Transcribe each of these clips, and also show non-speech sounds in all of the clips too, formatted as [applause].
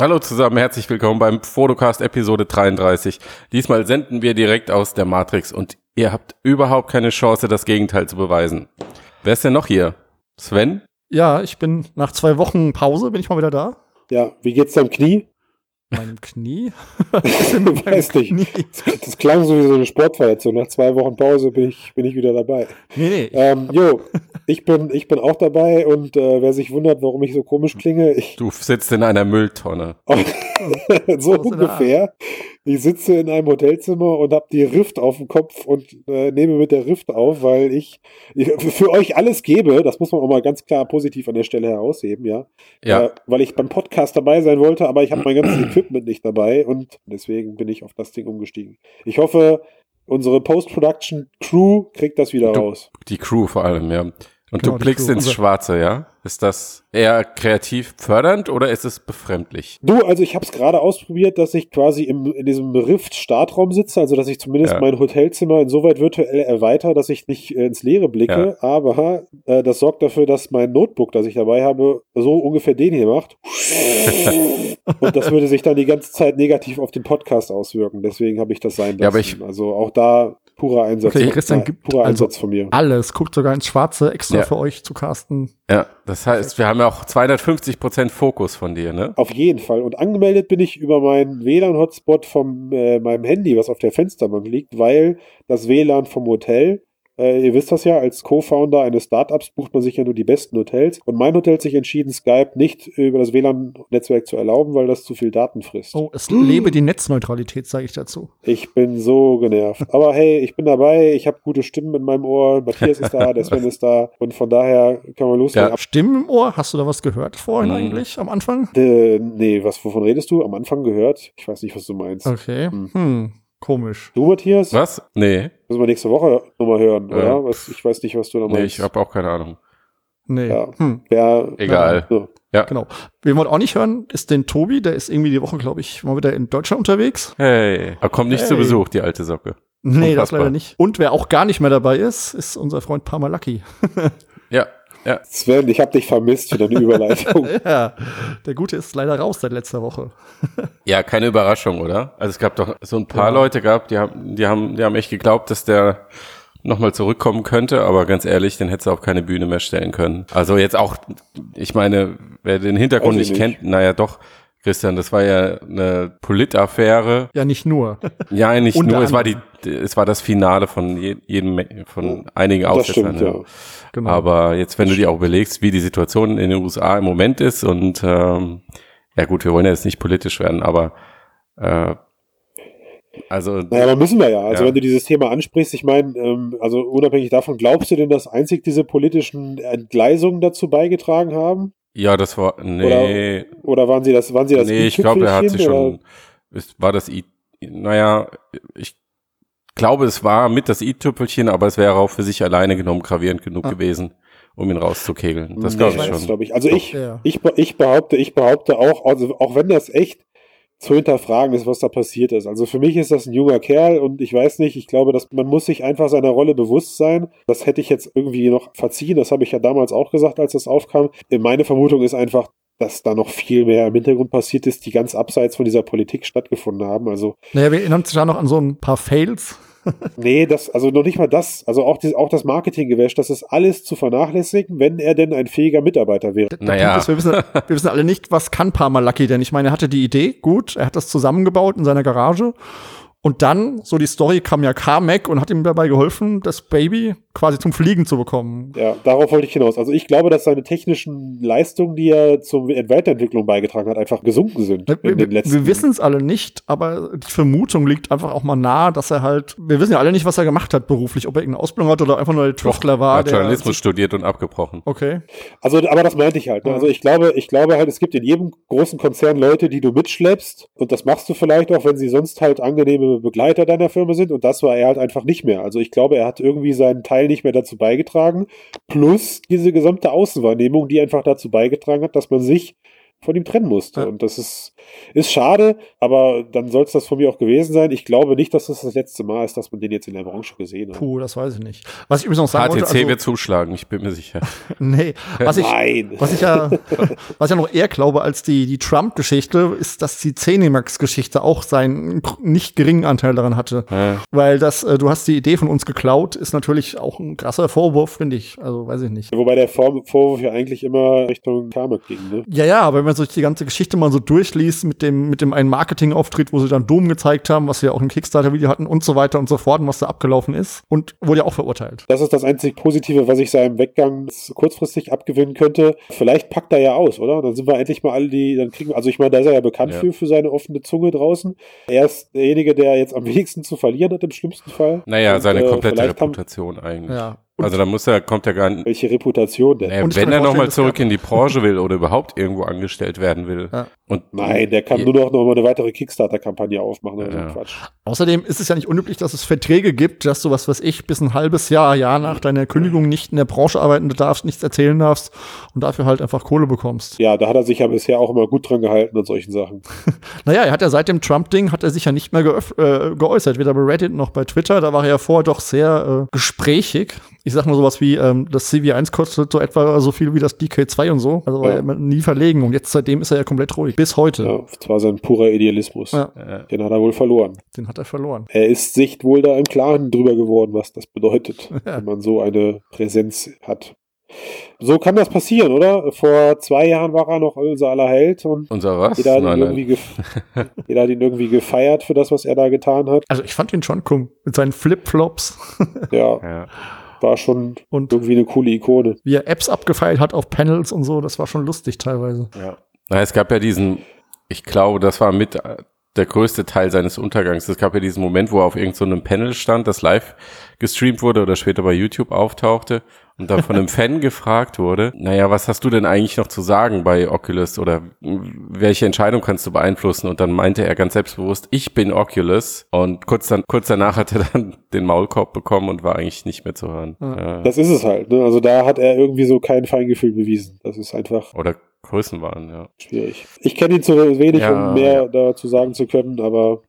Hallo zusammen, herzlich willkommen beim Fotocast Episode 33. Diesmal senden wir direkt aus der Matrix und ihr habt überhaupt keine Chance, das Gegenteil zu beweisen. Wer ist denn noch hier? Sven? Ja, ich bin nach zwei Wochen Pause, bin ich mal wieder da. Ja, wie geht's deinem Knie? Meinem [laughs] Knie? [laughs] weiß nicht. Knie? Das klang so wie so eine Sportverletzung. Nach zwei Wochen Pause bin ich, bin ich wieder dabei. Nee, nee. Ähm, jo, ich bin, ich bin auch dabei und äh, wer sich wundert, warum ich so komisch klinge, ich. Du sitzt in einer Mülltonne. [laughs] so ungefähr. Ich sitze in einem Hotelzimmer und habe die Rift auf dem Kopf und äh, nehme mit der Rift auf, weil ich, ich, für euch alles gebe. Das muss man auch mal ganz klar positiv an der Stelle herausheben, ja. ja. Äh, weil ich beim Podcast dabei sein wollte, aber ich habe mein ganzes [clears throat] Equipment nicht dabei und deswegen bin ich auf das Ding umgestiegen. Ich hoffe, unsere Post-Production-Crew kriegt das wieder du, raus. Die Crew vor allem, ja. Und genau, du blickst ins Schwarze, ja? Ist das eher kreativ fördernd oder ist es befremdlich? Du, also ich habe es gerade ausprobiert, dass ich quasi im, in diesem Rift-Startraum sitze, also dass ich zumindest ja. mein Hotelzimmer insoweit virtuell erweitere, dass ich nicht äh, ins Leere blicke, ja. aber äh, das sorgt dafür, dass mein Notebook, das ich dabei habe, so ungefähr den hier macht. [laughs] Und das würde sich dann die ganze Zeit negativ auf den Podcast auswirken. Deswegen habe ich das sein lassen. Ja, aber ich, also auch da purer Einsatz. Okay, Christian gibt purer also Einsatz von mir. Alles, guckt sogar ins Schwarze extra ja. für euch zu casten. Ja, das heißt, wir haben ja auch 250 Prozent Fokus von dir, ne? Auf jeden Fall. Und angemeldet bin ich über meinen WLAN-Hotspot von äh, meinem Handy, was auf der Fensterbank liegt, weil das WLAN vom Hotel äh, ihr wisst das ja, als Co-Founder eines Startups bucht man sich ja nur die besten Hotels. Und mein Hotel hat sich entschieden, Skype nicht über das WLAN-Netzwerk zu erlauben, weil das zu viel Daten frisst. Oh, es lebe die Netzneutralität, sage ich dazu. Ich bin so genervt. Aber hey, ich bin dabei, ich habe gute Stimmen in meinem Ohr. Matthias ist da, [laughs] der Sven ist da. Und von daher kann man loslegen. Ja, Stimmen im Ohr? Hast du da was gehört vorhin hm. eigentlich am Anfang? Äh, nee, was, wovon redest du? Am Anfang gehört? Ich weiß nicht, was du meinst. Okay. Hm. hm. Komisch. Du, Matthias? Was? Nee. Müssen wir nächste Woche nochmal hören, äh, oder? Was, ich weiß nicht, was du da meinst. Nee, ich habe auch keine Ahnung. Nee. Ja. Hm. Ja, Egal. Ja. ja. Genau. Wen wir auch nicht hören, ist den Tobi. Der ist irgendwie die Woche, glaube ich, mal wieder in Deutschland unterwegs. Hey. Er kommt nicht hey. zu Besuch, die alte Socke. Nee, Unfassbar. das leider nicht. Und wer auch gar nicht mehr dabei ist, ist unser Freund Parmalaki. [laughs] ja. Ja. Sven, ich habe dich vermisst für deine [laughs] Überleitung. ja, der Gute ist leider raus seit letzter Woche. [laughs] ja, keine Überraschung, oder? Also es gab doch so ein paar ja. Leute gehabt, die haben, die haben, die haben echt geglaubt, dass der nochmal zurückkommen könnte, aber ganz ehrlich, den hätte es auf keine Bühne mehr stellen können. Also jetzt auch, ich meine, wer den Hintergrund nicht, nicht kennt, naja doch, Christian, das war ja eine Politaffäre. Ja, nicht nur. [laughs] Ja, nicht nur. Es war die, es war das Finale von jedem, von einigen Aussetzern. Ja. Genau. Aber jetzt, wenn du dir auch überlegst, wie die Situation in den USA im Moment ist und ähm, ja gut, wir wollen ja jetzt nicht politisch werden, aber äh, also. Naja, aber müssen wir ja. Also ja. wenn du dieses Thema ansprichst, ich meine, ähm, also unabhängig davon, glaubst du denn, dass einzig diese politischen Entgleisungen dazu beigetragen haben? Ja, das war, nee. Oder, oder waren sie das, waren sie das Nee, ich glaube, er hat sich schon, ist, war das I, naja, ich glaube, es war mit das i-Tüpfelchen, aber es wäre auch für sich alleine genommen gravierend genug ah. gewesen, um ihn rauszukegeln. Das glaube ich schon. Glaub ich. Also ich, ja. ich, ich behaupte, ich behaupte auch, also auch wenn das echt zu hinterfragen ist, was da passiert ist. Also für mich ist das ein junger Kerl und ich weiß nicht, ich glaube, dass man muss sich einfach seiner Rolle bewusst sein. Das hätte ich jetzt irgendwie noch verziehen. Das habe ich ja damals auch gesagt, als das aufkam. Meine Vermutung ist einfach, dass da noch viel mehr im Hintergrund passiert ist, die ganz abseits von dieser Politik stattgefunden haben. Also, naja, wir erinnern uns da noch an so ein paar Fails, [laughs] nee, das, also noch nicht mal das, also auch, die, auch das Marketinggewäsch, das ist alles zu vernachlässigen, wenn er denn ein fähiger Mitarbeiter wäre. naja. Ist, wir, wissen, wir wissen alle nicht, was kann Parmalaki denn? Ich meine, er hatte die Idee, gut, er hat das zusammengebaut in seiner Garage und dann, so die Story, kam ja Carmack und hat ihm dabei geholfen, das Baby quasi zum Fliegen zu bekommen. Ja, darauf wollte ich hinaus. Also ich glaube, dass seine technischen Leistungen, die er zur Weiterentwicklung beigetragen hat, einfach gesunken sind wir, in den letzten Wir wissen es alle nicht, aber die Vermutung liegt einfach auch mal nahe, dass er halt, wir wissen ja alle nicht, was er gemacht hat beruflich, ob er irgendeine Ausbildung hat oder einfach nur der Tüftler war. Er hat Journalismus studiert und abgebrochen. Okay. Also, aber das meinte ich halt. Ne? Also ich glaube, ich glaube halt, es gibt in jedem großen Konzern Leute, die du mitschleppst und das machst du vielleicht auch, wenn sie sonst halt angenehme Begleiter deiner Firma sind und das war er halt einfach nicht mehr. Also ich glaube, er hat irgendwie seinen Teil nicht mehr dazu beigetragen, plus diese gesamte Außenwahrnehmung, die einfach dazu beigetragen hat, dass man sich von ihm trennen musste. Ja. Und das ist, ist schade, aber dann soll es das von mir auch gewesen sein. Ich glaube nicht, dass das das letzte Mal ist, dass man den jetzt in der Branche gesehen hat. Puh, das weiß ich nicht. Was ich übrigens noch sagen HTC wollte, also, wird zuschlagen, ich bin mir sicher. [laughs] nee, was ich, Nein. was ich ja, [laughs] was ich ja noch eher glaube als die, die Trump-Geschichte, ist, dass die Zenimax-Geschichte auch seinen nicht geringen Anteil daran hatte. Ja. Weil das, äh, du hast die Idee von uns geklaut, ist natürlich auch ein krasser Vorwurf, finde ich. Also weiß ich nicht. Wobei der Vorwurf ja eigentlich immer Richtung Carmack ging, ne? Ja, ja, aber wenn man sich die ganze Geschichte mal so durchliest mit dem, mit dem einen Marketing-Auftritt, wo sie dann Doom gezeigt haben, was sie ja auch im Kickstarter-Video hatten und so weiter und so fort und was da abgelaufen ist und wurde ja auch verurteilt. Das ist das einzig Positive, was ich seinem Weggang kurzfristig abgewinnen könnte. Vielleicht packt er ja aus, oder? Dann sind wir endlich mal alle die, dann kriegen wir, also ich meine, da ist er ja bekannt ja. für, für seine offene Zunge draußen. Er ist derjenige, der jetzt am wenigsten zu verlieren hat im schlimmsten Fall. Naja, und, seine äh, komplette äh, Reputation haben, eigentlich. Ja. Und also da muss er, kommt er gar nicht. Welche Reputation denn? Naja, wenn er nochmal zurück in die Branche will oder überhaupt irgendwo angestellt werden will. Ja. Und Nein, der kann nur noch, noch mal eine weitere Kickstarter-Kampagne aufmachen oder ja. so Quatsch. Außerdem ist es ja nicht unüblich, dass es Verträge gibt, dass du was weiß ich, bis ein halbes Jahr, Jahr nach deiner Kündigung nicht in der Branche arbeiten darfst, nichts erzählen darfst und dafür halt einfach Kohle bekommst. Ja, da hat er sich ja bisher auch immer gut dran gehalten an solchen Sachen. [laughs] naja, er hat ja seit dem Trump-Ding hat er sich ja nicht mehr äh, geäußert, weder bei Reddit noch bei Twitter. Da war er ja vorher doch sehr äh, gesprächig ich sag nur sowas wie, ähm, das CV1 kostet so etwa so viel wie das DK2 und so. Also ja. war nie verlegen. Und jetzt seitdem ist er ja komplett ruhig. Bis heute. Ja, das war sein purer Idealismus. Ja. Den hat er wohl verloren. Den hat er verloren. Er ist sich wohl da im Klaren drüber geworden, was das bedeutet, [laughs] ja. wenn man so eine Präsenz hat. So kann das passieren, oder? Vor zwei Jahren war er noch unser aller Held und unser was? Jeder, hat nein, ihn nein. [laughs] jeder hat ihn irgendwie gefeiert für das, was er da getan hat. Also ich fand ihn schon cool mit seinen Flipflops. [laughs] ja. ja war schon und irgendwie eine coole Ikone. Wie er Apps abgefeilt hat auf Panels und so, das war schon lustig teilweise. Ja. Na, es gab ja diesen, ich glaube, das war mit der größte Teil seines Untergangs. Es gab ja diesen Moment, wo er auf irgendeinem so Panel stand, das live gestreamt wurde oder später bei YouTube auftauchte und dann von einem [laughs] Fan gefragt wurde, naja, was hast du denn eigentlich noch zu sagen bei Oculus oder welche Entscheidung kannst du beeinflussen? Und dann meinte er ganz selbstbewusst, ich bin Oculus und kurz, dann, kurz danach hat er dann [laughs] den Maulkorb bekommen und war eigentlich nicht mehr zu hören. Ja. Das ist es halt, ne? Also da hat er irgendwie so kein Feingefühl bewiesen. Das ist einfach. Oder Größenwahn, ja. Schwierig. Ich kenne ihn zu wenig, ja, um mehr ja. dazu sagen zu können, aber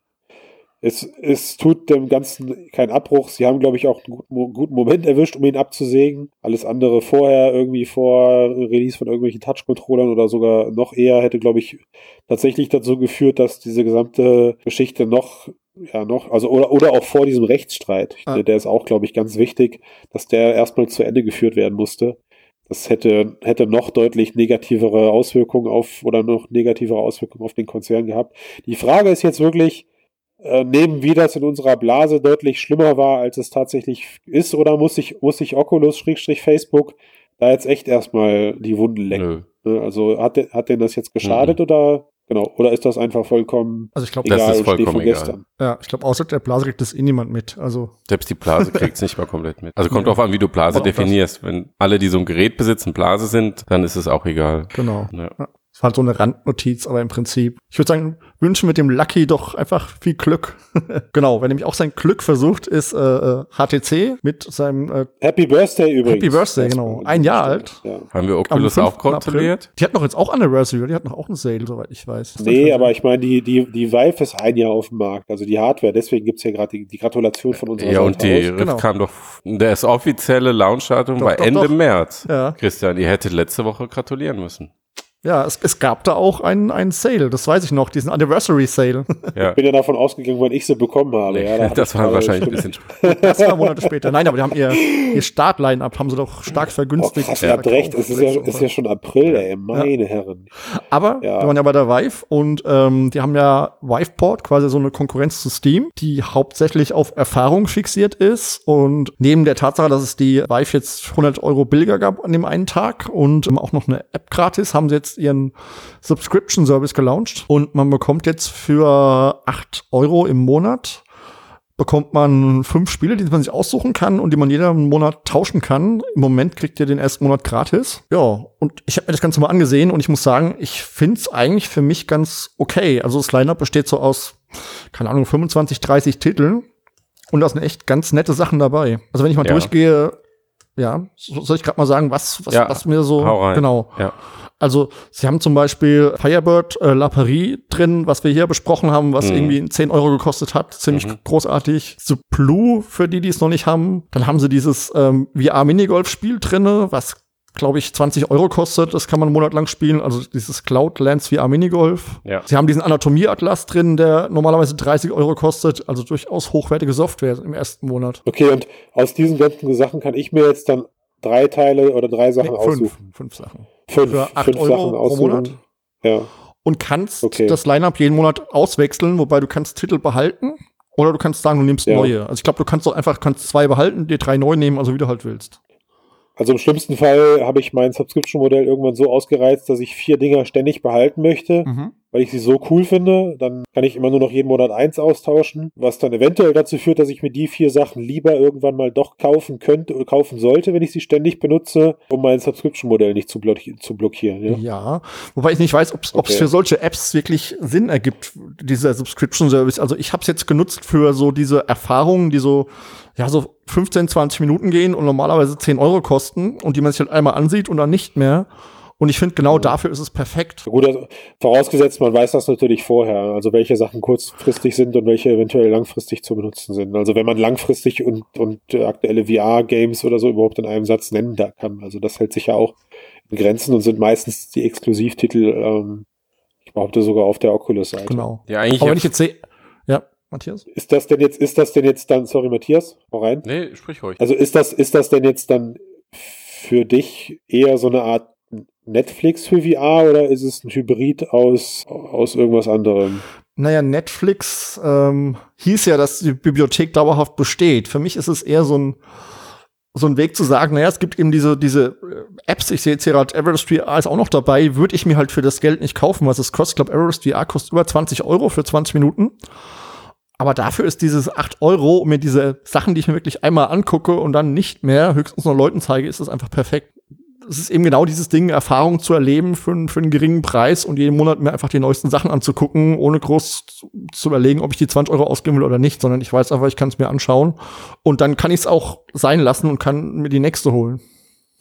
es, es tut dem Ganzen keinen Abbruch. Sie haben, glaube ich, auch einen guten, guten Moment erwischt, um ihn abzusägen. Alles andere vorher, irgendwie vor Release von irgendwelchen Touch-Controllern oder sogar noch eher, hätte, glaube ich, tatsächlich dazu geführt, dass diese gesamte Geschichte noch ja noch, also oder, oder auch vor diesem Rechtsstreit, ah. der ist auch, glaube ich, ganz wichtig, dass der erstmal zu Ende geführt werden musste. Das hätte, hätte noch deutlich negativere Auswirkungen auf oder noch negativere Auswirkungen auf den Konzern gehabt. Die Frage ist jetzt wirklich, äh, nehmen, wie das in unserer Blase deutlich schlimmer war, als es tatsächlich ist, oder muss sich, muss sich Oculus-Facebook da jetzt echt erstmal die Wunden lecken? Nö. Ne, also hat, hat denn das jetzt geschadet mhm. oder Genau, oder ist das einfach vollkommen also ich glaub, egal, das ist vollkommen egal. Ja, ich glaube, außer der Blase kriegt das eh niemand mit. Also Selbst die Blase [laughs] kriegt es nicht mal komplett mit. Also kommt ja. drauf an, wie du Blase definierst. Wenn alle, die so ein Gerät besitzen, Blase sind, dann ist es auch egal. Genau. Ja. Das war halt so eine Randnotiz, aber im Prinzip, ich würde sagen, wünschen mit dem Lucky doch einfach viel Glück. [laughs] genau, wer nämlich auch sein Glück versucht, ist äh, HTC äh, mit seinem äh, Happy Birthday übrigens. Happy Birthday, genau. Ein Jahr alt. Ja. Haben wir Oculus auch kontrolliert? Die hat noch jetzt auch Anniversary, die hat noch auch einen Sale, soweit ich weiß. Nee, aber ich meine, die, die, die Vive ist ein Jahr auf dem Markt, also die Hardware, deswegen gibt's ja gerade die, die, Gratulation von unserer Ja, und die Rift genau. kam doch, das offizielle Launchdatum war Ende doch. März. Ja. Christian, ihr hättet letzte Woche gratulieren müssen. Ja, es, es gab da auch einen, einen Sale, das weiß ich noch, diesen Anniversary Sale. Ja. Ich bin ja davon ausgegangen, wann ich sie bekommen habe. Ja, da [laughs] das war wahrscheinlich ein bisschen. [laughs] Das war Monate später. Nein, aber die haben ihr, ihr Startline-Up, haben sie doch stark vergünstigt. Oh, krass, ihr habt recht, es ist ja, ist ja schon April, ey, meine ja. Herren. Aber ja. wir waren ja bei der Vive und ähm, die haben ja Viveport, quasi so eine Konkurrenz zu Steam, die hauptsächlich auf Erfahrung fixiert ist und neben der Tatsache, dass es die Vive jetzt 100 Euro billiger gab an dem einen Tag und ähm, auch noch eine App gratis, haben sie jetzt jetzt ihren Subscription Service gelauncht und man bekommt jetzt für acht Euro im Monat bekommt man fünf Spiele, die man sich aussuchen kann und die man jeden Monat tauschen kann. Im Moment kriegt ihr den ersten Monat gratis. Ja, und ich habe mir das Ganze mal angesehen und ich muss sagen, ich finde es eigentlich für mich ganz okay. Also das Lineup besteht so aus, keine Ahnung, 25, 30 Titeln und da sind echt ganz nette Sachen dabei. Also wenn ich mal ja. durchgehe, Ja, soll ich gerade mal sagen, was, was, Ja, was mir so genau. Ja. Also, sie haben zum Beispiel Firebird äh, La Paris drin, was wir hier besprochen haben, was Mhm. irgendwie 10 Euro gekostet hat. Ziemlich Mhm. großartig. The Blue, für die, die es noch nicht haben. Dann haben sie dieses ähm, VR-Minigolf-Spiel drinne, was glaube ich 20 Euro kostet. Das kann man einen Monat lang spielen. Also dieses Cloudlands VR Minigolf. Ja. Sie haben diesen Anatomie-Atlas drin, der normalerweise 30 Euro kostet. Also durchaus hochwertige Software im ersten Monat. Okay, und aus diesen ganzen Sachen kann ich mir jetzt dann drei Teile oder drei Sachen Nee, aussuchen. fünf, fünf Sachen. Fünf, Für acht fünf Euro Sachen pro aussuchen. Monat? Ja. und kannst Okay. das Lineup jeden Monat auswechseln, wobei du kannst Titel behalten oder du kannst sagen, du nimmst Ja. neue. Also ich glaube, du kannst doch einfach kannst zwei behalten, dir drei neu nehmen, also wie du halt willst. Also im schlimmsten Fall habe ich mein Subscription-Modell irgendwann so ausgereizt, dass ich vier Dinger ständig behalten möchte, Mhm. Weil ich sie so cool finde. Dann kann ich immer nur noch jeden Monat eins austauschen, was dann eventuell dazu führt, dass ich mir die vier Sachen lieber irgendwann mal doch kaufen könnte oder kaufen sollte, wenn ich sie ständig benutze, um mein Subscription-Modell nicht zu, blocki zu blockieren. Ja? Ja, wobei ich nicht weiß, ob es Okay. für solche Apps wirklich Sinn ergibt, dieser Subscription Service. Also ich habe es jetzt genutzt für so diese Erfahrungen, die so ja so 15, 20 Minuten gehen und normalerweise 10 Euro kosten und die man sich halt einmal ansieht und dann nicht mehr. Und ich finde, genau dafür ist es perfekt. Gut, also, vorausgesetzt, man weiß das natürlich vorher, also welche Sachen kurzfristig sind und welche eventuell langfristig zu benutzen sind. Also wenn man langfristig und, und äh, aktuelle VR-Games oder so überhaupt in einem Satz nennen da kann. Also das hält sich ja auch in Grenzen und sind meistens die Exklusivtitel, ähm, ich behaupte sogar auf der Oculus-Seite. Genau. Ja, eigentlich. Aber wenn ich jetzt sehe, ja, Matthias? Ist das denn jetzt, ist das denn jetzt dann, sorry Matthias, hau rein. nee, sprich ruhig. Also ist das, ist das denn jetzt dann für dich eher so eine Art Netflix für VR oder ist es ein Hybrid aus, aus irgendwas anderem? Naja, Netflix ähm, hieß ja, dass die Bibliothek dauerhaft besteht. Für mich ist es eher so ein, so ein Weg zu sagen, naja, es gibt eben diese, diese äh, Apps, ich sehe jetzt hier gerade Everest VR ist auch noch dabei, würde ich mir halt für das Geld nicht kaufen, was es kostet. Ich glaube, Everest VR kostet über 20 Euro für 20 Minuten. Aber dafür ist dieses 8 Euro, um mir diese Sachen, die ich mir wirklich einmal angucke und dann nicht mehr, höchstens noch Leuten zeige, ist das einfach perfekt. Es ist eben genau dieses Ding, Erfahrung zu erleben für, einen- für einen geringen Preis und jeden Monat mir einfach die neuesten Sachen anzugucken, ohne groß zu, zu überlegen, ob ich die 20 Euro ausgeben will oder nicht, sondern ich weiß einfach, ich kann es mir anschauen und dann kann ich es auch sein lassen und kann mir die nächste holen.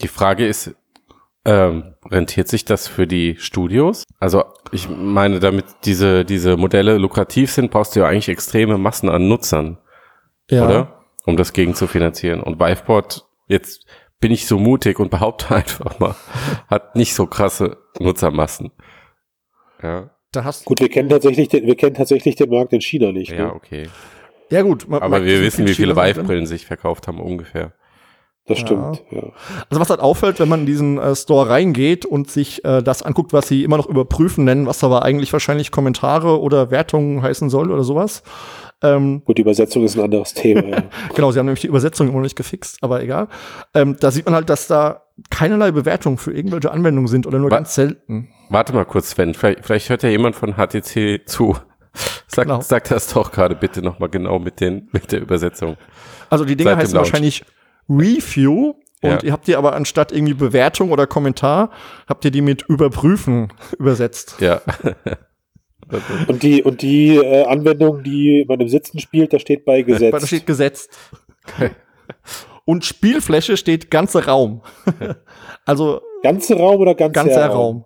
Die Frage ist, ähm, rentiert sich das für die Studios? Also ich meine, damit diese, diese Modelle lukrativ sind, brauchst du ja eigentlich extreme Massen an Nutzern, Ja. oder? Um das gegen zu finanzieren. Und Viveport, jetzt bin ich so mutig und behaupte [laughs] einfach mal, hat nicht so krasse Nutzermassen. Ja, Da hast Gut, wir kennen tatsächlich den, wir kennen tatsächlich den Markt in China nicht. ja, Ne? okay. ja gut. man- Aber man- wir wissen, wie viele. Vive-Brillen sich verkauft haben ungefähr. Das Ja. stimmt. Ja. Also was halt auffällt, wenn man in diesen äh, Store reingeht und sich äh, das anguckt, was sie immer noch überprüfen nennen, was aber eigentlich wahrscheinlich Kommentare oder Wertungen heißen soll oder sowas. Ähm, Gut, die Übersetzung ist ein anderes Thema. Ja. [laughs] genau, sie haben nämlich die Übersetzung immer noch nicht gefixt, aber egal. Ähm, da sieht man halt, dass da keinerlei Bewertungen für irgendwelche Anwendungen sind oder nur Wa- ganz selten. Warte mal kurz, Sven. Vielleicht, vielleicht hört ja jemand von HTC zu. Sag, Genau. sag das doch gerade bitte nochmal genau mit, den, mit der Übersetzung. Also die Dinger Seit heißen wahrscheinlich Review und Ja. ihr habt die aber anstatt irgendwie Bewertung oder Kommentar, habt ihr die mit überprüfen [laughs] übersetzt. Ja. Und die, und die äh, Anwendung, die man im Sitzen spielt, da steht bei Weil Da steht gesetzt. Und Spielfläche steht ganzer Raum. [laughs] also Ganze Raum oder ganzer, ganzer Raum.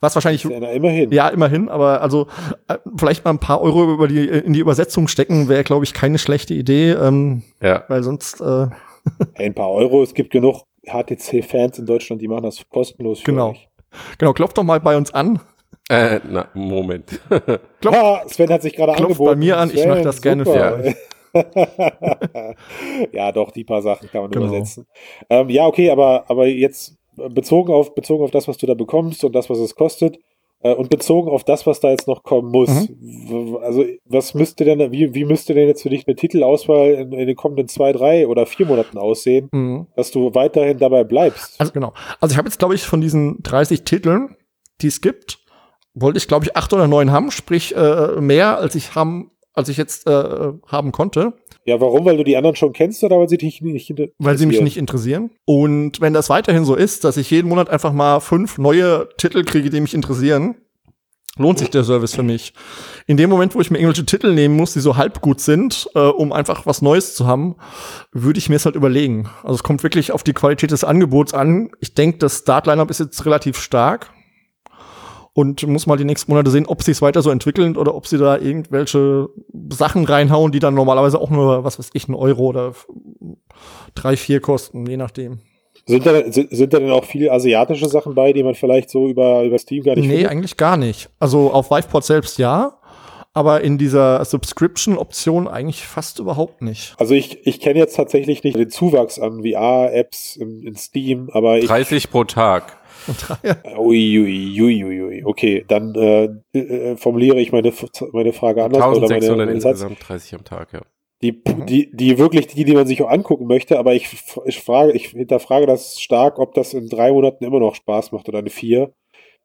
Was wahrscheinlich, Ja, immerhin. ja, immerhin, aber also äh, vielleicht mal ein paar Euro über die, in die Übersetzung stecken, wäre, glaube ich, keine schlechte Idee, ähm, ja. weil sonst, äh, [laughs] Ein paar Euro. Es gibt genug HTC-Fans in Deutschland, die machen das kostenlos für Genau. euch. genau, klopft doch mal bei uns an. Äh, na, Moment. [laughs] Klopf- Ah, Sven hat sich gerade klopft angeboten. bei mir an, ich Sven, mach das gerne super. für [laughs] ja, doch, die paar Sachen kann man Genau. übersetzen. Ähm, ja, okay, aber, aber jetzt bezogen auf, bezogen auf das, was du da bekommst und das, was es kostet, äh, und bezogen auf das, was da jetzt noch kommen muss. Mhm. Also, was müsste denn, wie, wie müsste denn jetzt für dich eine Titelauswahl in, in den kommenden zwei, drei oder vier Monaten aussehen, Mhm. dass du weiterhin dabei bleibst? Also genau. Also ich habe jetzt, glaube ich, von diesen 30 Titeln, die es gibt, wollte ich, glaube ich, acht oder neun haben, sprich äh, mehr, als ich haben, als ich jetzt äh, haben konnte, Ja, warum? Weil du die anderen schon kennst oder weil sie dich nicht inter- weil sie mich interessieren? nicht interessieren. Und wenn das weiterhin so ist, dass ich jeden Monat einfach mal fünf neue Titel kriege, die mich interessieren, lohnt sich der Service für mich. In dem Moment, wo ich mir irgendwelche Titel nehmen muss, die so halb gut sind, äh, um einfach was Neues zu haben, würde ich mir es halt überlegen. Also es kommt wirklich auf die Qualität des Angebots an. Ich denke, das Start-Lineup ist jetzt relativ stark und muss mal die nächsten Monate sehen, ob sie es weiter so entwickeln oder ob sie da irgendwelche Sachen reinhauen, die dann normalerweise auch nur, was weiß ich, ein Euro oder drei, vier kosten, je nachdem. Sind da, sind, sind da denn auch viele asiatische Sachen bei, die man vielleicht so über, über Steam gar nicht Nee, findet? eigentlich gar nicht. Also auf Viveport selbst ja, aber in dieser Subscription-Option eigentlich fast überhaupt nicht. Also ich, ich kenne jetzt tatsächlich nicht den Zuwachs an VR-Apps in, in, Steam, aber ich, 30 pro Tag. Uiuiuiui, ui, ui, ui. okay, dann äh, äh, formuliere ich meine, meine Frage anders. 1600 oder meine, insgesamt 30 am Tag, ja. Die, die, die wirklich die, die man sich auch angucken möchte, aber ich, ich frage, ich hinterfrage das stark, ob das in drei Monaten immer noch Spaß macht oder in vier.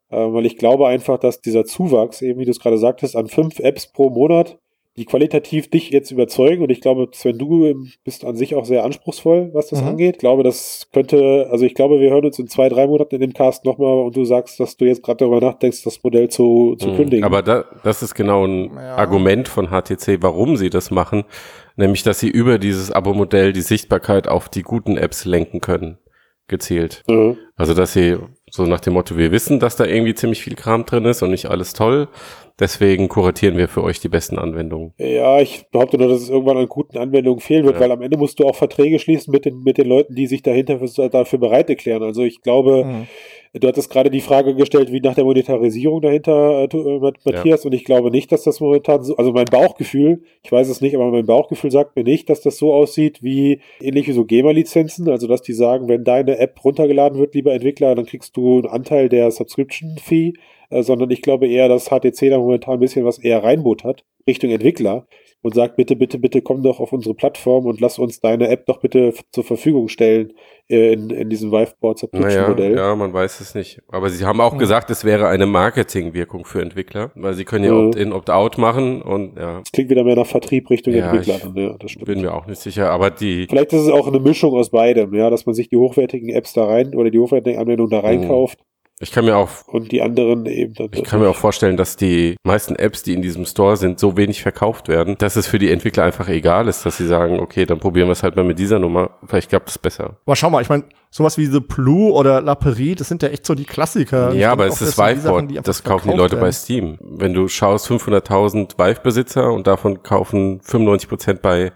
Äh, weil ich glaube einfach, dass dieser Zuwachs, eben wie du es gerade sagtest, an fünf Apps pro Monat die qualitativ dich jetzt überzeugen. Und ich glaube, Sven, du bist an sich auch sehr anspruchsvoll, was das mhm. angeht. Ich glaube, das könnte, also ich glaube, wir hören uns in zwei, drei Monaten in dem Cast nochmal und du sagst, dass du jetzt gerade darüber nachdenkst, das Modell zu, zu mhm. kündigen. Aber da, das ist genau ein ja. Argument von HTC, warum sie das machen. Nämlich, dass sie über dieses Abo-Modell die Sichtbarkeit auf die guten Apps lenken können gezielt. Mhm. Also, dass sie so nach dem Motto, wir wissen, dass da irgendwie ziemlich viel Kram drin ist und nicht alles toll. Deswegen kuratieren wir für euch die besten Anwendungen. Ja, ich behaupte nur, dass es irgendwann an guten Anwendungen fehlen wird, ja. weil am Ende musst du auch Verträge schließen mit den, mit den Leuten, die sich dahinter für, dafür bereit erklären. Also ich glaube, mhm. Du hattest gerade die Frage gestellt, wie nach der Monetarisierung dahinter, äh, äh Matthias, ja. und ich glaube nicht, dass das momentan so, also mein Bauchgefühl, ich weiß es nicht, aber mein Bauchgefühl sagt mir nicht, dass das so aussieht wie ähnlich wie so GEMA-Lizenzen, also dass die sagen, wenn deine App runtergeladen wird, lieber Entwickler, dann kriegst du einen Anteil der Subscription-Fee, äh, sondern ich glaube eher, dass HTC da momentan ein bisschen was eher reinbuttert, Richtung Entwickler und sagt, bitte, bitte, bitte komm doch auf unsere Plattform und lass uns deine App doch bitte zur Verfügung stellen äh, in, in diesem Viveboard Subscription Modell. Naja, ja, man weiß es nicht. Aber sie haben auch mhm. gesagt, es wäre eine Marketingwirkung für Entwickler, weil sie können ja mhm. Opt-in, Opt-out machen und ja. Das klingt wieder mehr nach Vertrieb Richtung ja, Entwickler. Ich ja, das stimmt. bin mir auch nicht sicher, aber die. Vielleicht ist es auch eine Mischung aus beidem, ja, dass man sich die hochwertigen Apps da rein oder die hochwertigen Anwendungen da reinkauft. Mhm ich kann mir auch und die anderen eben dann. Ich kann mir auch vorstellen, dass die meisten Apps, die in diesem Store sind, so wenig verkauft werden, dass es für die Entwickler einfach egal ist, dass sie sagen, okay, dann probieren wir es halt mal mit dieser Nummer. Vielleicht klappt es besser. Aber schau mal, ich meine, sowas wie The Blue oder La Perie, das sind ja echt so die Klassiker. Ja, aber es ist Viveboard, das kaufen die Leute werden. bei Steam. Wenn du schaust, 500.000 Vive-Besitzer und davon kaufen 95 Prozent bei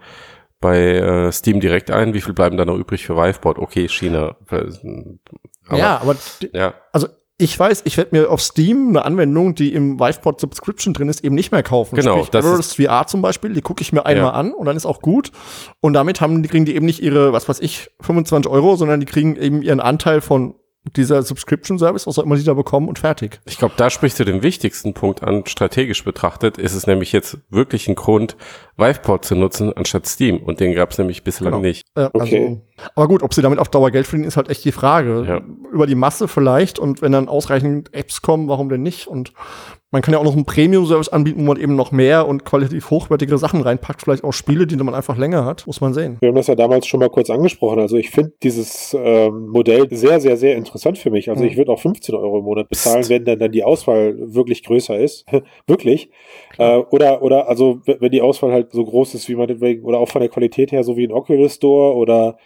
bei äh, Steam direkt ein. Wie viel bleiben da noch übrig für Viveboard? Okay, China. Aber, ja, aber ja. also ich weiß, ich werde mir auf Steam eine Anwendung, die im Vivepod Subscription drin ist, eben nicht mehr kaufen. Genau. Sprich, das Everest ist VR zum Beispiel, die gucke ich mir einmal ja. an und dann ist auch gut. Und damit haben, die kriegen die eben nicht ihre, was weiß ich, 25 Euro, sondern die kriegen eben ihren Anteil von dieser Subscription Service, was auch immer sie da bekommen und fertig. Ich glaube, da sprichst du den wichtigsten Punkt an, strategisch betrachtet, ist es nämlich jetzt wirklich ein Grund, Viveport zu nutzen anstatt Steam und den gab es nämlich bislang genau. nicht. Äh, okay. Also, aber gut, ob sie damit auf Dauer Geld verdienen, ist halt echt die Frage. Ja. Über die Masse vielleicht und wenn dann ausreichend Apps kommen, warum denn nicht? Und man kann ja auch noch einen Premium-Service anbieten, wo man eben noch mehr und qualitativ hochwertigere Sachen reinpackt, vielleicht auch Spiele, die man einfach länger hat, muss man sehen. Wir haben das ja damals schon mal kurz angesprochen. Also ich finde dieses ähm, Modell sehr, sehr, sehr interessant für mich. Also mhm. ich würde auch 15 Euro im Monat bezahlen, wenn dann, dann die Auswahl wirklich größer ist. [laughs] wirklich. Äh, oder, oder also wenn die Auswahl halt so groß ist, wie man deswegen, oder auch von der Qualität her, so wie ein Oculus Store oder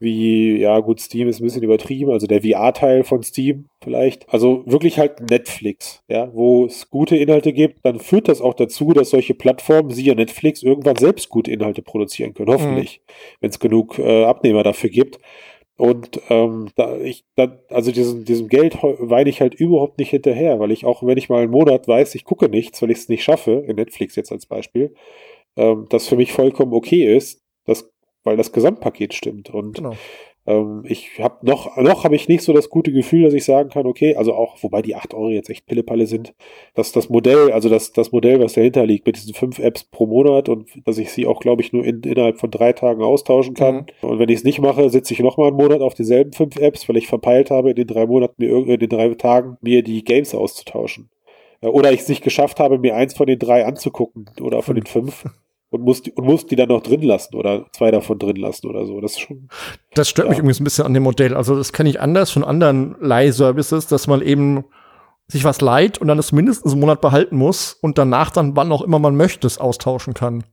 wie, ja gut, Steam ist ein bisschen übertrieben, also der VR-Teil von Steam vielleicht. Also wirklich halt Netflix, ja, wo es gute Inhalte gibt, dann führt das auch dazu, dass solche Plattformen, siehe Netflix, irgendwann selbst gute Inhalte produzieren können, hoffentlich, mhm. wenn es genug äh, Abnehmer dafür gibt. Und ähm, da ich, da, also diesem, diesem Geld weine ich halt überhaupt nicht hinterher, weil ich auch, wenn ich mal einen Monat weiß, ich gucke nichts, weil ich es nicht schaffe, in Netflix jetzt als Beispiel, ähm, das für mich vollkommen okay ist. Das weil das Gesamtpaket stimmt. Und genau. Ähm, ich habe noch, noch habe ich nicht so das gute Gefühl, dass ich sagen kann, okay, also auch, wobei die 8 Euro jetzt echt Pillepalle sind, dass das Modell, also das, das Modell, was dahinter liegt, mit diesen fünf Apps pro Monat und dass ich sie auch, glaube ich, nur in, innerhalb von drei Tagen austauschen kann. Mhm. Und wenn ich es nicht mache, sitze ich nochmal einen Monat auf dieselben fünf Apps, weil ich verpeilt habe, in den drei Monaten, mir, in den drei Tagen mir die Games auszutauschen. Oder ich es nicht geschafft habe, mir eins von den drei anzugucken oder von den fünf [laughs] und muss die, und muss die dann noch drin lassen oder zwei davon drin lassen oder so. Das ist schon. Das stört ja. mich übrigens ein bisschen an dem Modell. Also das kenne ich anders von anderen Leihservices, dass man eben sich was leiht und dann es mindestens einen Monat behalten muss und danach dann, wann auch immer man möchte, es austauschen kann.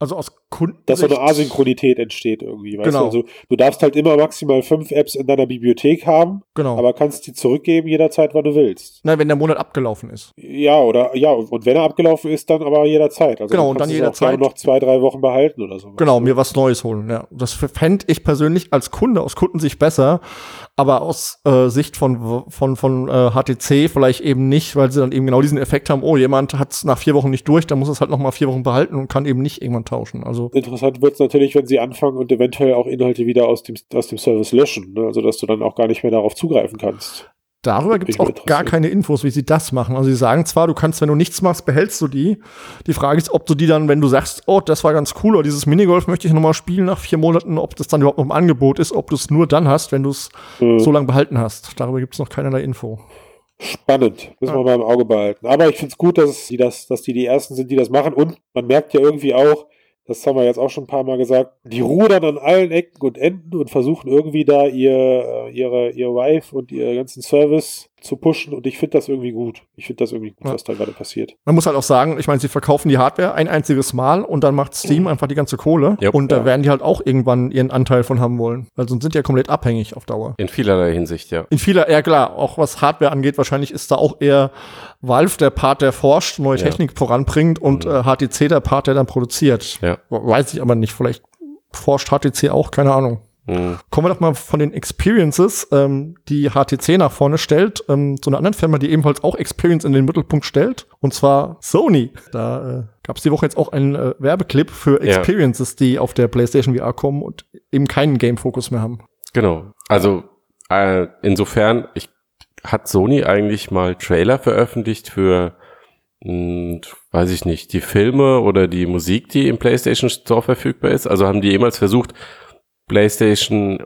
Also aus Kunden. Dass so eine Asynchronität entsteht irgendwie. Weißt Genau. du? Also, du darfst halt immer maximal fünf Apps in deiner Bibliothek haben, Genau. aber kannst die zurückgeben jederzeit, wann du willst. Nein, wenn der Monat abgelaufen ist. Ja, oder ja, und wenn er abgelaufen ist, dann aber jederzeit. Also Genau, du und dann jederzeit. noch zwei, drei Wochen behalten oder so. Genau, mir was Neues holen. Ja, das fände ich persönlich als Kunde aus Kundensicht besser, aber aus äh, Sicht von von von äh, HTC vielleicht eben nicht, weil sie dann eben genau diesen Effekt haben. Oh, jemand hat es nach vier Wochen nicht durch, dann muss es halt noch mal vier Wochen behalten und kann eben nicht irgendwann tauschen. Also Interessant wird es natürlich, wenn sie anfangen und eventuell auch Inhalte wieder aus dem, aus dem Service löschen. Ne? Also, dass du dann auch gar nicht mehr darauf zugreifen kannst. Darüber gibt es auch gar keine Infos, wie sie das machen. Also sie sagen zwar, du kannst, wenn du nichts machst, behältst du die. Die Frage ist, ob du die dann, wenn du sagst, oh, das war ganz cool, oder dieses Minigolf möchte ich noch mal spielen nach vier Monaten, ob das dann überhaupt noch im Angebot ist, ob du es nur dann hast, wenn du es Hm. so lange behalten hast. Darüber gibt es noch keinerlei Info. Spannend, müssen Ja. wir mal im Auge behalten. Aber ich finde es gut, dass die, das, dass die die Ersten sind, die das machen. Und man merkt ja irgendwie auch, das haben wir jetzt auch schon ein paar Mal gesagt, die rudern an allen Ecken und Enden und versuchen irgendwie da ihr, äh, ihre, ihr Wife und ihren ganzen Service zu pushen. Und ich finde das irgendwie gut. Ich finde das irgendwie gut, Ja. was da gerade passiert. Man muss halt auch sagen, ich meine, sie verkaufen die Hardware ein einziges Mal und dann macht Steam einfach die ganze Kohle. Ja. und da Ja. werden die halt auch irgendwann ihren Anteil von haben wollen. Weil sonst sind die ja komplett abhängig auf Dauer. In vielerlei Hinsicht, ja. In vieler, ja klar, auch was Hardware angeht, wahrscheinlich ist da auch eher Valve der Part, der forscht, neue Ja. Technik voranbringt und Mhm. äh, HTC der Part, der dann produziert. Ja. Weiß ich aber nicht. Vielleicht forscht HTC auch, keine Ahnung. Hm. Kommen wir doch mal von den Experiences, ähm, die HTC nach vorne stellt, ähm, zu einer anderen Firma, die ebenfalls auch Experience in den Mittelpunkt stellt, und zwar Sony. Da äh, gab es die Woche jetzt auch einen äh, Werbeclip für Ja. Experiences, die auf der PlayStation VR kommen und eben keinen Game-Fokus mehr haben. Genau. Also äh, insofern, ich, hat Sony eigentlich mal Trailer veröffentlicht für, mh, weiß ich nicht, die Filme oder die Musik, die im PlayStation Store verfügbar ist? Also haben die jemals versucht, PlayStation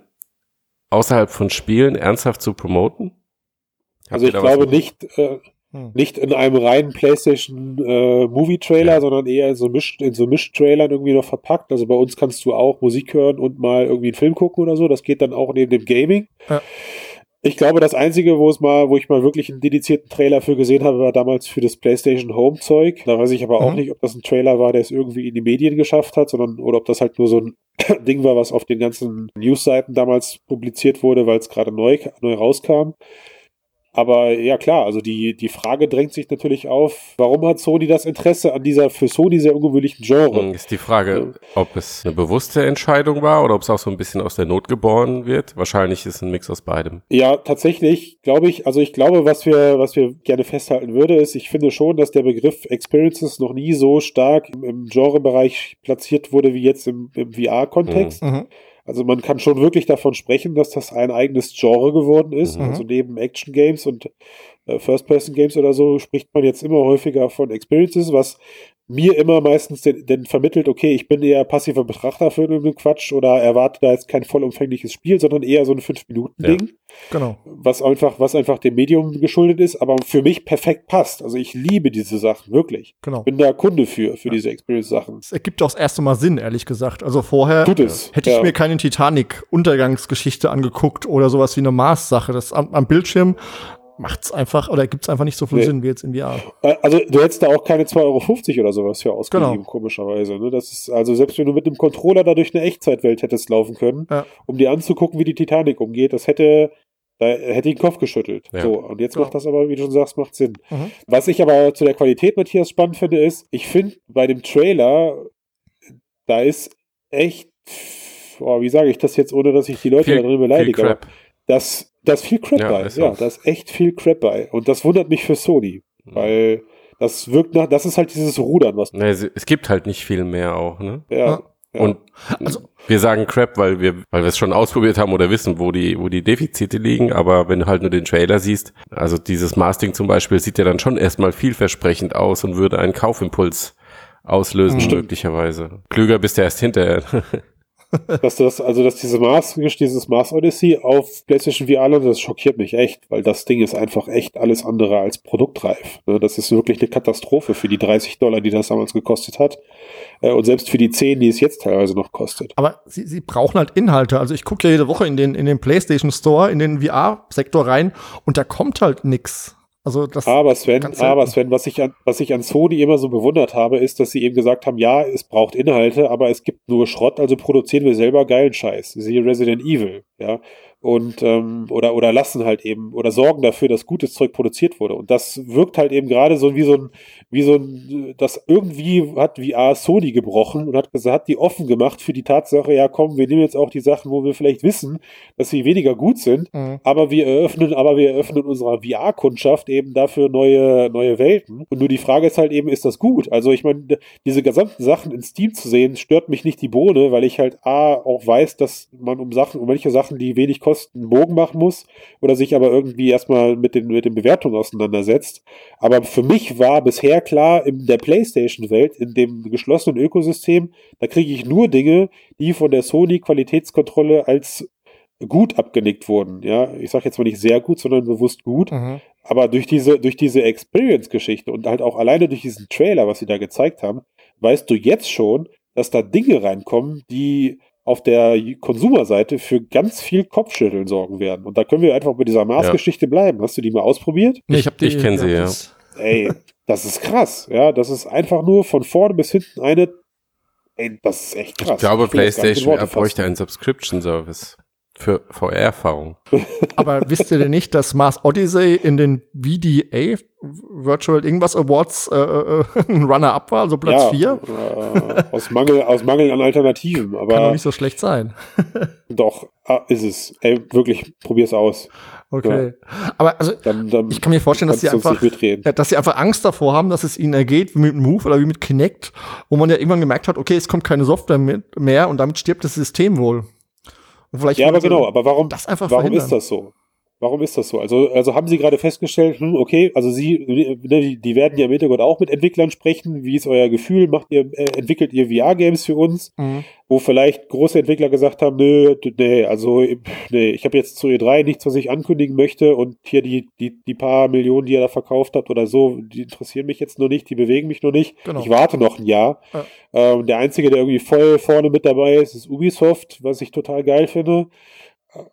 außerhalb von Spielen ernsthaft zu promoten? Habt Also ich glaube nicht, äh, Hm. nicht in einem reinen PlayStation äh, Movie Trailer, Ja. sondern eher in so Misch, in so Mischtrailern irgendwie noch verpackt. Also bei uns kannst du auch Musik hören und mal irgendwie einen Film gucken oder so. Das geht dann auch neben dem Gaming. Ja. Ich glaube, das einzige, wo es mal, wo ich mal wirklich einen dedizierten Trailer für gesehen habe, war damals für das PlayStation Home Zeug. Da weiß ich aber auch Mhm. nicht, ob das ein Trailer war, der es irgendwie in die Medien geschafft hat, sondern oder ob das halt nur so ein [clears throat] Ding war, was auf den ganzen Newsseiten damals publiziert wurde, weil es gerade neu, neu rauskam. Aber ja klar, also die, die Frage drängt sich natürlich auf, warum hat Sony das Interesse an dieser für Sony sehr ungewöhnlichen Genre? Hm, Ist die Frage, ob es eine bewusste Entscheidung war oder ob es auch so ein bisschen aus der Not geboren wird. Wahrscheinlich ist ein Mix aus beidem. Ja, tatsächlich glaube ich, also ich glaube, was wir, was wir gerne festhalten würde, ist, ich finde schon, dass der Begriff Experiences noch nie so stark im, im Genrebereich platziert wurde wie jetzt im, im VR-Kontext. Mhm. Also man kann schon wirklich davon sprechen, dass das ein eigenes Genre geworden ist. Mhm. Also neben Action Games und äh, First-Person Games oder so spricht man jetzt immer häufiger von Experiences, was mir immer meistens den, den vermittelt, okay, ich bin eher passiver Betrachter für irgendeinen Quatsch oder erwarte da jetzt kein vollumfängliches Spiel, sondern eher so ein 5-Minuten-Ding, Genau. was einfach, was einfach dem Medium geschuldet ist, aber für mich perfekt passt. Also ich liebe diese Sachen, wirklich. Genau. Bin da Kunde für, für diese Experience-Sachen. Es ergibt auch das erste Mal Sinn, ehrlich gesagt. Also vorher Tut es. hätte ich ja. mir keine Titanic-Untergangsgeschichte angeguckt oder sowas wie eine Mars-Sache. Das am, am Bildschirm macht's einfach oder gibt's einfach nicht so viel Nee. Sinn wie jetzt in VR. Äh, Also du hättest da auch keine 2,50 Euro oder sowas für ausgegeben, Genau. komischerweise. Ne? Das ist, also selbst wenn du mit einem Controller da durch eine Echtzeitwelt hättest laufen können, Ja. um dir anzugucken, wie die Titanic umgeht, das hätte, da hätte ich den Kopf geschüttelt. Ja. So, und jetzt Ja. macht das aber, wie du schon sagst, macht Sinn. Mhm. Was ich aber zu der Qualität, Matthias, spannend finde, ist, ich finde bei dem Trailer, da ist echt, boah, wie sage ich das jetzt, ohne dass ich die Leute da drin viel beleidige, aber Crap. Das, da ist viel Crap Ja, bei. ist Ja, auch. da ist echt viel Crap bei. Und das wundert mich für Sony. Mhm. Weil das wirkt nach, das ist halt dieses Rudern, was. Nee, es, es gibt halt nicht viel mehr auch, ne? Ja, Ja. ja. Und Also- wir sagen Crap, weil wir, weil wir es schon ausprobiert haben oder wissen, wo die, wo die Defizite liegen. Aber wenn du halt nur den Trailer siehst, also dieses Masting zum Beispiel sieht ja dann schon erstmal vielversprechend aus und würde einen Kaufimpuls auslösen, Stimmt. möglicherweise. Klüger bist du erst hinterher. [laughs] [laughs] dass das, also dass diese Mars, dieses Mars Odyssey auf PlayStation VR landet, das schockiert mich echt, weil das Ding ist einfach echt alles andere als produktreif. Ne, Das ist wirklich eine Katastrophe für die 30 Dollar, die das damals gekostet hat. Äh, Und selbst für die 10, die es jetzt teilweise noch kostet. Aber sie, sie brauchen halt Inhalte. Also ich gucke ja jede Woche in den, in den PlayStation Store, in den VR-Sektor rein und da kommt halt nix. Also das aber Sven, aber Sven, was ich, an, was ich an Sony immer so bewundert habe, ist, dass sie eben gesagt haben, ja, es braucht Inhalte, aber es gibt nur Schrott, also produzieren wir selber geilen Scheiß. Siehe Resident Evil, ja und ähm, oder oder lassen halt eben oder sorgen dafür, dass gutes Zeug produziert wurde. Und das wirkt halt eben gerade so wie so ein wie so ein das irgendwie hat VR Sony gebrochen und hat gesagt, hat die offen gemacht für die Tatsache, ja komm, wir nehmen jetzt auch die Sachen, wo wir vielleicht wissen, dass sie weniger gut sind, mhm. aber wir eröffnen, aber wir eröffnen unserer VR-Kundschaft eben dafür neue neue Welten. Und nur die Frage ist halt eben, ist das gut? Also ich meine, diese gesamten Sachen in Steam zu sehen, stört mich nicht die Bohne, weil ich halt a auch weiß, dass man um Sachen, um manche Sachen, die wenig kosten Kosten einen Bogen machen muss oder sich aber irgendwie erstmal mit den, mit den Bewertungen auseinandersetzt. Aber für mich war bisher klar, in der PlayStation-Welt, in dem geschlossenen Ökosystem, da kriege ich nur Dinge, die von der Sony-Qualitätskontrolle als gut abgenickt wurden. Ja, ich sage jetzt mal nicht sehr gut, sondern bewusst gut. Mhm. Aber durch diese, durch diese Experience-Geschichte und halt auch alleine durch diesen Trailer, was sie da gezeigt haben, weißt du jetzt schon, dass da Dinge reinkommen, die auf der Konsumerseite für ganz viel Kopfschütteln sorgen werden. Und da können wir einfach bei dieser Maßgeschichte ja. bleiben. Hast du die mal ausprobiert? Nee, ich, ich kenne sie, ja. Ey, das ist krass. Ja, das ist einfach nur von vorne bis hinten eine. Ey, das ist echt krass. Ich glaube, ich PlayStation bräuchte einen Subscription-Service für VR-Erfahrung. [laughs] Aber wisst ihr denn nicht, dass Mars Odyssey in den VDA Virtual irgendwas Awards äh, äh, [laughs] ein Runner-up war, also Platz 4? Ja, äh, aus, Mangel, aus Mangel an Alternativen. Aber Kann doch nicht so schlecht sein. [laughs] doch, ah, ist es. Ey, wirklich, probier's aus. Okay. Ja. Aber also, dann, dann ich kann mir vorstellen, dass sie, einfach, ja, dass sie einfach Angst davor haben, dass es ihnen ergeht, wie mit Move oder wie mit Kinect, wo man ja irgendwann gemerkt hat, okay, es kommt keine Software mehr und damit stirbt das System wohl ja, aber genau, aber warum, warum ist das so? Warum ist das so? Also, also haben Sie gerade festgestellt, hm, okay, also Sie, ne, die werden ja im Hintergrund auch mit Entwicklern sprechen. Wie ist euer Gefühl? Macht ihr, äh, entwickelt ihr VR-Games für uns? Mhm. Wo vielleicht große Entwickler gesagt haben, nö, nee, also, nee, ich habe jetzt zu E3 nichts, was ich ankündigen möchte und hier die, die, die paar Millionen, die ihr da verkauft habt oder so, die interessieren mich jetzt noch nicht, die bewegen mich noch nicht. Genau. Ich warte noch ein Jahr. Ja. Ähm, der Einzige, der irgendwie voll vorne mit dabei ist, ist Ubisoft, was ich total geil finde.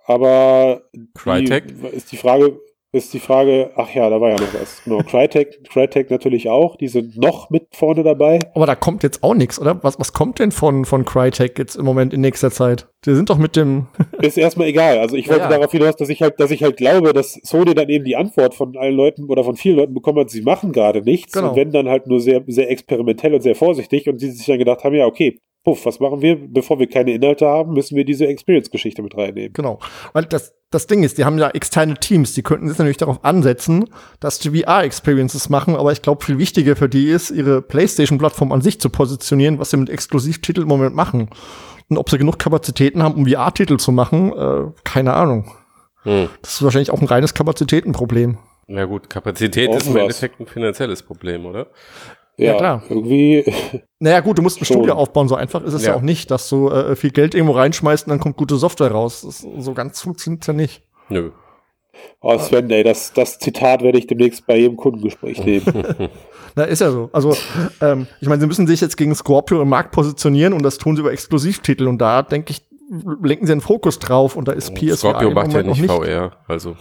Aber Crytek? Die, ist die Frage, ist die Frage, ach ja, da war ja noch was. Genau, Crytek, Crytek natürlich auch, die sind noch mit vorne dabei. Aber da kommt jetzt auch nichts, oder? Was, was kommt denn von, von Crytek jetzt im Moment in nächster Zeit? Die sind doch mit dem. [laughs] ist erstmal egal. Also ich wollte ja, ja. darauf hinaus, dass ich halt, dass ich halt glaube, dass Sony dann eben die Antwort von allen Leuten oder von vielen Leuten bekommen hat, sie machen gerade nichts genau. und wenn dann halt nur sehr, sehr experimentell und sehr vorsichtig und die sich dann gedacht haben, ja, okay, puff, was machen wir? Bevor wir keine Inhalte haben, müssen wir diese Experience-Geschichte mit reinnehmen. Genau. Weil das, das Ding ist, die haben ja externe Teams, die könnten sich natürlich darauf ansetzen, dass die VR-Experiences machen, aber ich glaube, viel wichtiger für die ist, ihre PlayStation-Plattform an sich zu positionieren, was sie mit Exklusivtiteln im Moment machen. Und ob sie genug Kapazitäten haben, um VR-Titel zu machen, äh, keine Ahnung. Hm. Das ist wahrscheinlich auch ein reines Kapazitätenproblem. Ja gut, Kapazität ist im Endeffekt ein finanzielles Problem, oder? Ja, ja, klar. Irgendwie. [laughs] Naja, gut, du musst ein schon. Studio aufbauen. So einfach ist es ja, ja auch nicht, dass du äh, viel Geld irgendwo reinschmeißt und dann kommt gute Software raus. Das, so ganz funktioniert ja nicht. Nö. Oh, Sven, ey, das, das Zitat werde ich demnächst bei jedem Kundengespräch nehmen. [laughs] [laughs] Na, ist ja so. Also, ähm, ich meine, sie müssen sich jetzt gegen Scorpio im Markt positionieren und das tun sie über Exklusivtitel. Und da, denke ich, lenken sie den Fokus drauf und da ist PSVR Scorpio macht ja nicht, nicht VR, also.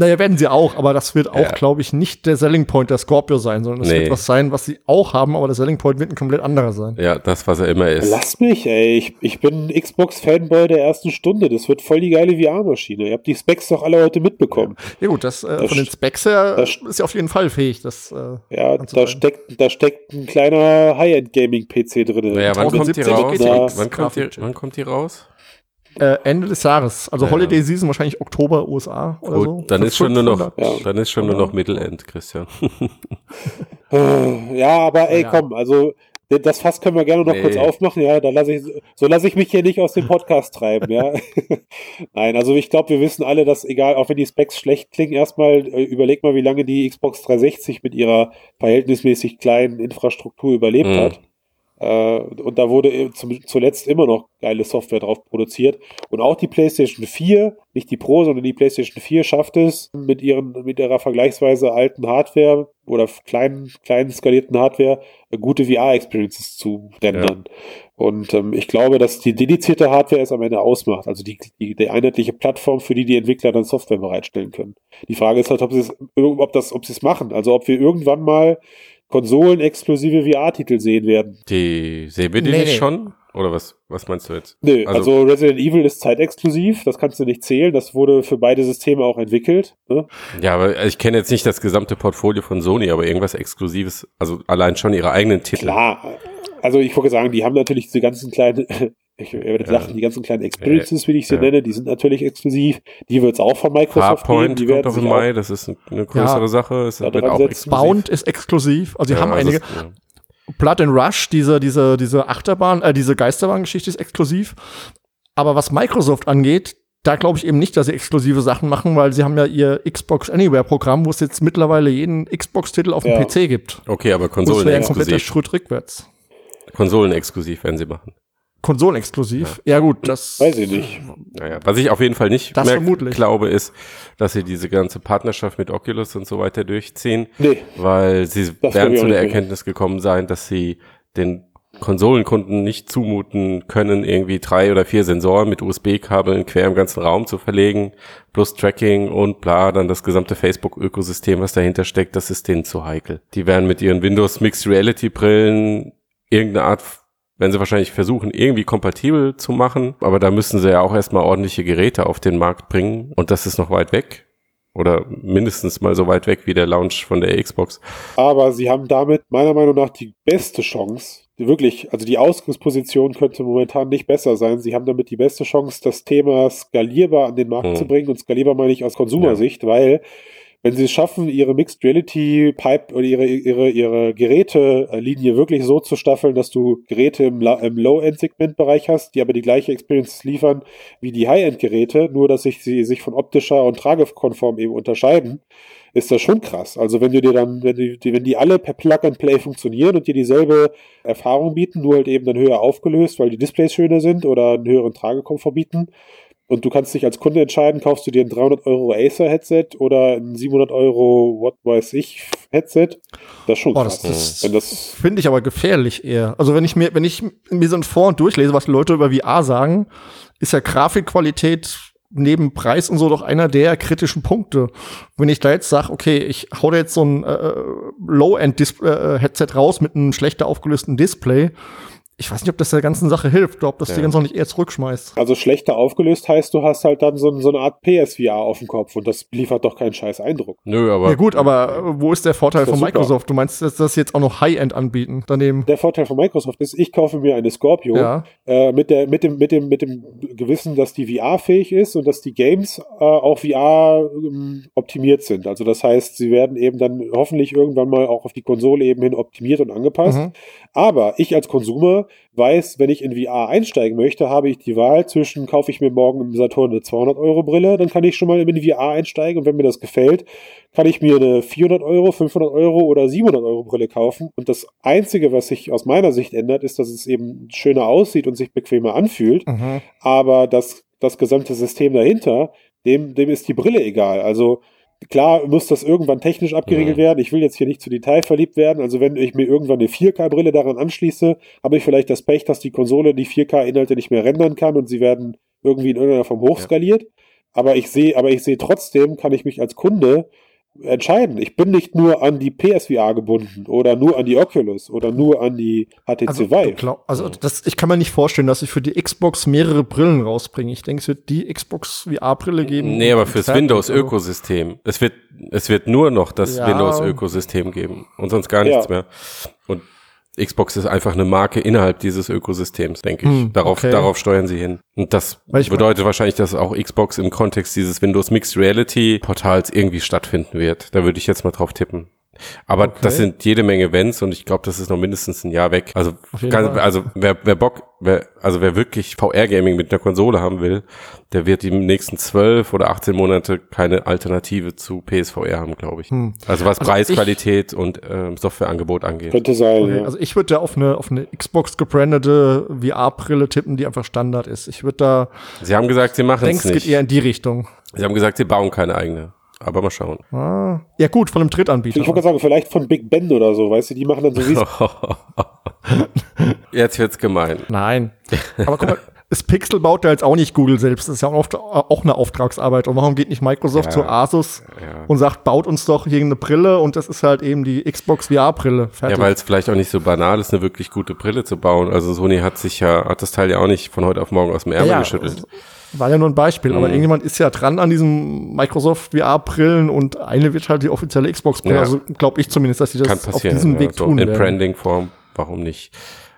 Naja, werden sie auch, aber das wird auch, ja. glaube ich, nicht der Selling Point der Scorpio sein, sondern es nee. wird was sein, was sie auch haben, aber der Selling Point wird ein komplett anderer sein. Ja, das, was er immer ist. Lass mich, ey. Ich, ich bin Xbox-Fanboy der ersten Stunde. Das wird voll die geile VR-Maschine. Ihr habt die Specs doch alle heute mitbekommen. Ja, gut, das, äh, das von den Specs her das, ist ja auf jeden Fall fähig. Das, äh, ja, da steckt, da steckt ein kleiner High-End-Gaming-PC drin. Naja, wann kommt die raus? Wann kommt die, wann kommt die raus? Äh, Ende des Jahres. Also ja. Holiday Season wahrscheinlich Oktober USA oder Gut, so. Dann ist schon nur noch, ja. dann ist schon nur noch Mittelend, Christian. [laughs] ja, aber ey, komm, also das Fass können wir gerne noch nee. kurz aufmachen, ja. Da lasse ich, so lasse ich mich hier nicht aus dem Podcast treiben, ja. [laughs] Nein, also ich glaube, wir wissen alle, dass egal, auch wenn die Specs schlecht klingen, erstmal äh, überleg mal, wie lange die Xbox 360 mit ihrer verhältnismäßig kleinen Infrastruktur überlebt mhm. hat. Äh, und da wurde zum, zuletzt immer noch geile Software drauf produziert. Und auch die PlayStation 4, nicht die Pro, sondern die PlayStation 4 schafft es mit ihren, mit ihrer vergleichsweise alten Hardware oder kleinen, kleinen skalierten Hardware gute VR-Experiences zu rendern. Ja. Und ähm, ich glaube, dass die dedizierte Hardware es am Ende ausmacht. Also die, die, die einheitliche Plattform, für die die Entwickler dann Software bereitstellen können. Die Frage ist halt, ob sie es, ob das, ob sie es machen. Also ob wir irgendwann mal konsolenexklusive VR-Titel sehen werden. Die sehen wir die nee, nicht schon? Oder was, was meinst du jetzt? Nö, also, also, Resident Evil ist zeitexklusiv, das kannst du nicht zählen, das wurde für beide Systeme auch entwickelt. Ne? Ja, aber ich kenne jetzt nicht das gesamte Portfolio von Sony, aber irgendwas Exklusives, also allein schon ihre eigenen Titel. Klar, also ich wollte sagen, die haben natürlich diese ganzen kleinen ich werde ja. sagen, die ganzen kleinen Experiences, wie ich sie ja. nenne, die sind natürlich exklusiv. Die wird es auch von Microsoft Farpoint geben. Die kommt doch im Mai, das ist eine größere ja, Sache. Es wird auch exklusiv. Bound ist exklusiv. Also sie haben also einige. Ist, Blood and Rush, diese, diese, diese Achterbahn, äh, diese Geisterbahn-Geschichte ist exklusiv. Aber was Microsoft angeht, da glaube ich eben nicht, dass sie exklusive Sachen machen, weil sie haben ja ihr Xbox Anywhere Programm, wo es jetzt mittlerweile jeden Xbox-Titel auf dem PC gibt. Okay, aber Konsolen exklusiv. Das wäre ein kompletter Schritt rückwärts. Konsolen exklusiv werden sie machen. Konsolenexklusiv. Ja. ja, gut, das. Weiß ich nicht. Naja, was ich auf jeden Fall nicht das mehr vermutlich. glaube, ist, dass sie diese ganze Partnerschaft mit Oculus und so weiter durchziehen. Nee. Weil sie werden zu der Erkenntnis gekommen sein, dass sie den Konsolenkunden nicht zumuten können, irgendwie drei oder vier Sensoren mit USB-Kabeln quer im ganzen Raum zu verlegen, plus Tracking und bla, dann das gesamte Facebook-Ökosystem, was dahinter steckt, das ist denen zu heikel. Die werden mit ihren Windows Mixed Reality Brillen irgendeine Art werden sie wahrscheinlich versuchen, irgendwie kompatibel zu machen. Aber da müssen sie ja auch erstmal ordentliche Geräte auf den Markt bringen. Und das ist noch weit weg. Oder mindestens mal so weit weg wie der Launch von der Xbox. Aber sie haben damit meiner Meinung nach die beste Chance, wirklich, also die Ausgangsposition könnte momentan nicht besser sein. Sie haben damit die beste Chance, das Thema skalierbar an den Markt hm. zu bringen. Und skalierbar meine ich aus Konsumersicht, ja. weil wenn sie es schaffen, ihre Mixed Reality Pipe oder ihre, ihre, ihre Gerätelinie wirklich so zu staffeln, dass du Geräte im, im Low-End-Segment-Bereich hast, die aber die gleiche Experience liefern wie die High-End-Geräte, nur dass sich sie sich von optischer und tragekonform eben unterscheiden, ist das schon krass. Also wenn du dir dann, wenn die, wenn die alle per Plug and Play funktionieren und dir dieselbe Erfahrung bieten, nur halt eben dann höher aufgelöst, weil die Displays schöner sind oder einen höheren Tragekomfort bieten, und du kannst dich als Kunde entscheiden, kaufst du dir ein 300 Euro Acer Headset oder ein 700 Euro, what weiß ich, Headset. Das ist schon Boah, krass. Das, das, das finde ich aber gefährlich eher. Also wenn ich mir, wenn ich mir so ein Vor- und durchlese, was Leute über VR sagen, ist ja Grafikqualität neben Preis und so doch einer der kritischen Punkte. Wenn ich da jetzt sage, okay, ich hau da jetzt so ein äh, Low-End-Headset äh, raus mit einem schlechter aufgelösten Display, ich weiß nicht, ob das der ganzen Sache hilft oder ob das ja. die ganz noch nicht eher zurückschmeißt. Also schlechter aufgelöst heißt, du hast halt dann so, so eine Art PSVR auf dem Kopf und das liefert doch keinen scheiß Eindruck. Nö, aber. Ja gut, aber wo ist der Vorteil von Microsoft? Du meinst, dass das jetzt auch noch High-End anbieten daneben? Der Vorteil von Microsoft ist, ich kaufe mir eine Scorpio ja. äh, mit, der, mit, dem, mit, dem, mit dem Gewissen, dass die VR-fähig ist und dass die Games äh, auch VR ähm, optimiert sind. Also das heißt, sie werden eben dann hoffentlich irgendwann mal auch auf die Konsole eben hin optimiert und angepasst. Mhm. Aber ich als Konsumer weiß, wenn ich in VR einsteigen möchte, habe ich die Wahl zwischen, kaufe ich mir morgen im Saturn eine 200 Euro Brille, dann kann ich schon mal in VR einsteigen und wenn mir das gefällt, kann ich mir eine 400 Euro, 500 Euro oder 700 Euro Brille kaufen. Und das Einzige, was sich aus meiner Sicht ändert, ist, dass es eben schöner aussieht und sich bequemer anfühlt. Mhm. Aber das, das gesamte System dahinter, dem, dem ist die Brille egal. Also Klar muss das irgendwann technisch abgeregelt mhm. werden. Ich will jetzt hier nicht zu detailverliebt werden. Also wenn ich mir irgendwann eine 4K-Brille daran anschließe, habe ich vielleicht das Pech, dass die Konsole die 4K-Inhalte nicht mehr rendern kann und sie werden irgendwie in irgendeiner Form hochskaliert. Ja. Aber ich sehe, aber ich sehe trotzdem, kann ich mich als Kunde entscheiden. Ich bin nicht nur an die PSVR gebunden oder nur an die Oculus oder nur an die HTC also, Vive. Glaub, also das, ich kann mir nicht vorstellen, dass ich für die Xbox mehrere Brillen rausbringe. Ich denke, es wird die Xbox VR-Brille geben. Nee, aber fürs Windows-Ökosystem. Es wird, es wird nur noch das ja. Windows-Ökosystem geben und sonst gar nichts ja. mehr. Und Xbox ist einfach eine Marke innerhalb dieses Ökosystems, denke ich. Hm, darauf, okay. darauf steuern sie hin. Und das bedeutet wahrscheinlich, dass auch Xbox im Kontext dieses Windows Mixed Reality Portals irgendwie stattfinden wird. Da würde ich jetzt mal drauf tippen. Aber Okay. das sind jede Menge Wenns und ich glaube, das ist noch mindestens ein Jahr weg. Also, Fall. also wer, wer Bock, wer, also wer wirklich VR-Gaming mit einer Konsole haben will, der wird die nächsten zwölf oder 18 Monate keine Alternative zu PSVR haben, glaube ich. Hm. Also was Also Preis, ich- Qualität und ähm, Softwareangebot angeht. Könnte sein, Okay, ja. Also ich würde da auf eine, auf eine Xbox gebrandete VR-Brille tippen, die einfach Standard ist. Ich würde da, Sie haben gesagt, sie machen denke, es es geht nicht. eher in die Richtung. Sie haben gesagt, sie bauen keine eigene. Aber mal schauen. Ah, ja gut, von einem Drittanbieter. Ich wollte sagen, vielleicht von Big Ben oder so, weißt du, die machen dann so wie [laughs] Jetzt wird's gemein. Nein. Aber guck mal, [laughs] das Pixel baut ja jetzt auch nicht Google selbst. Das ist ja auch, oft, auch eine Auftragsarbeit. Und warum geht nicht Microsoft Ja. zu Asus Ja. und sagt, baut uns doch hier eine Brille und das ist halt eben die Xbox VR-Brille. Ja, weil es vielleicht auch nicht so banal ist, eine wirklich gute Brille zu bauen. Also Sony hat sich ja, hat das Teil ja auch nicht von heute auf morgen aus dem Ärmel Ja, geschüttelt. War ja nur ein Beispiel, aber Mhm. irgendjemand ist ja dran an diesen Microsoft VR-Brillen und eine wird halt die offizielle Xbox-Brille. Ja. Also glaube ich zumindest, dass sie das auf diesem ja, Weg so tun in. Branding-Form, warum nicht?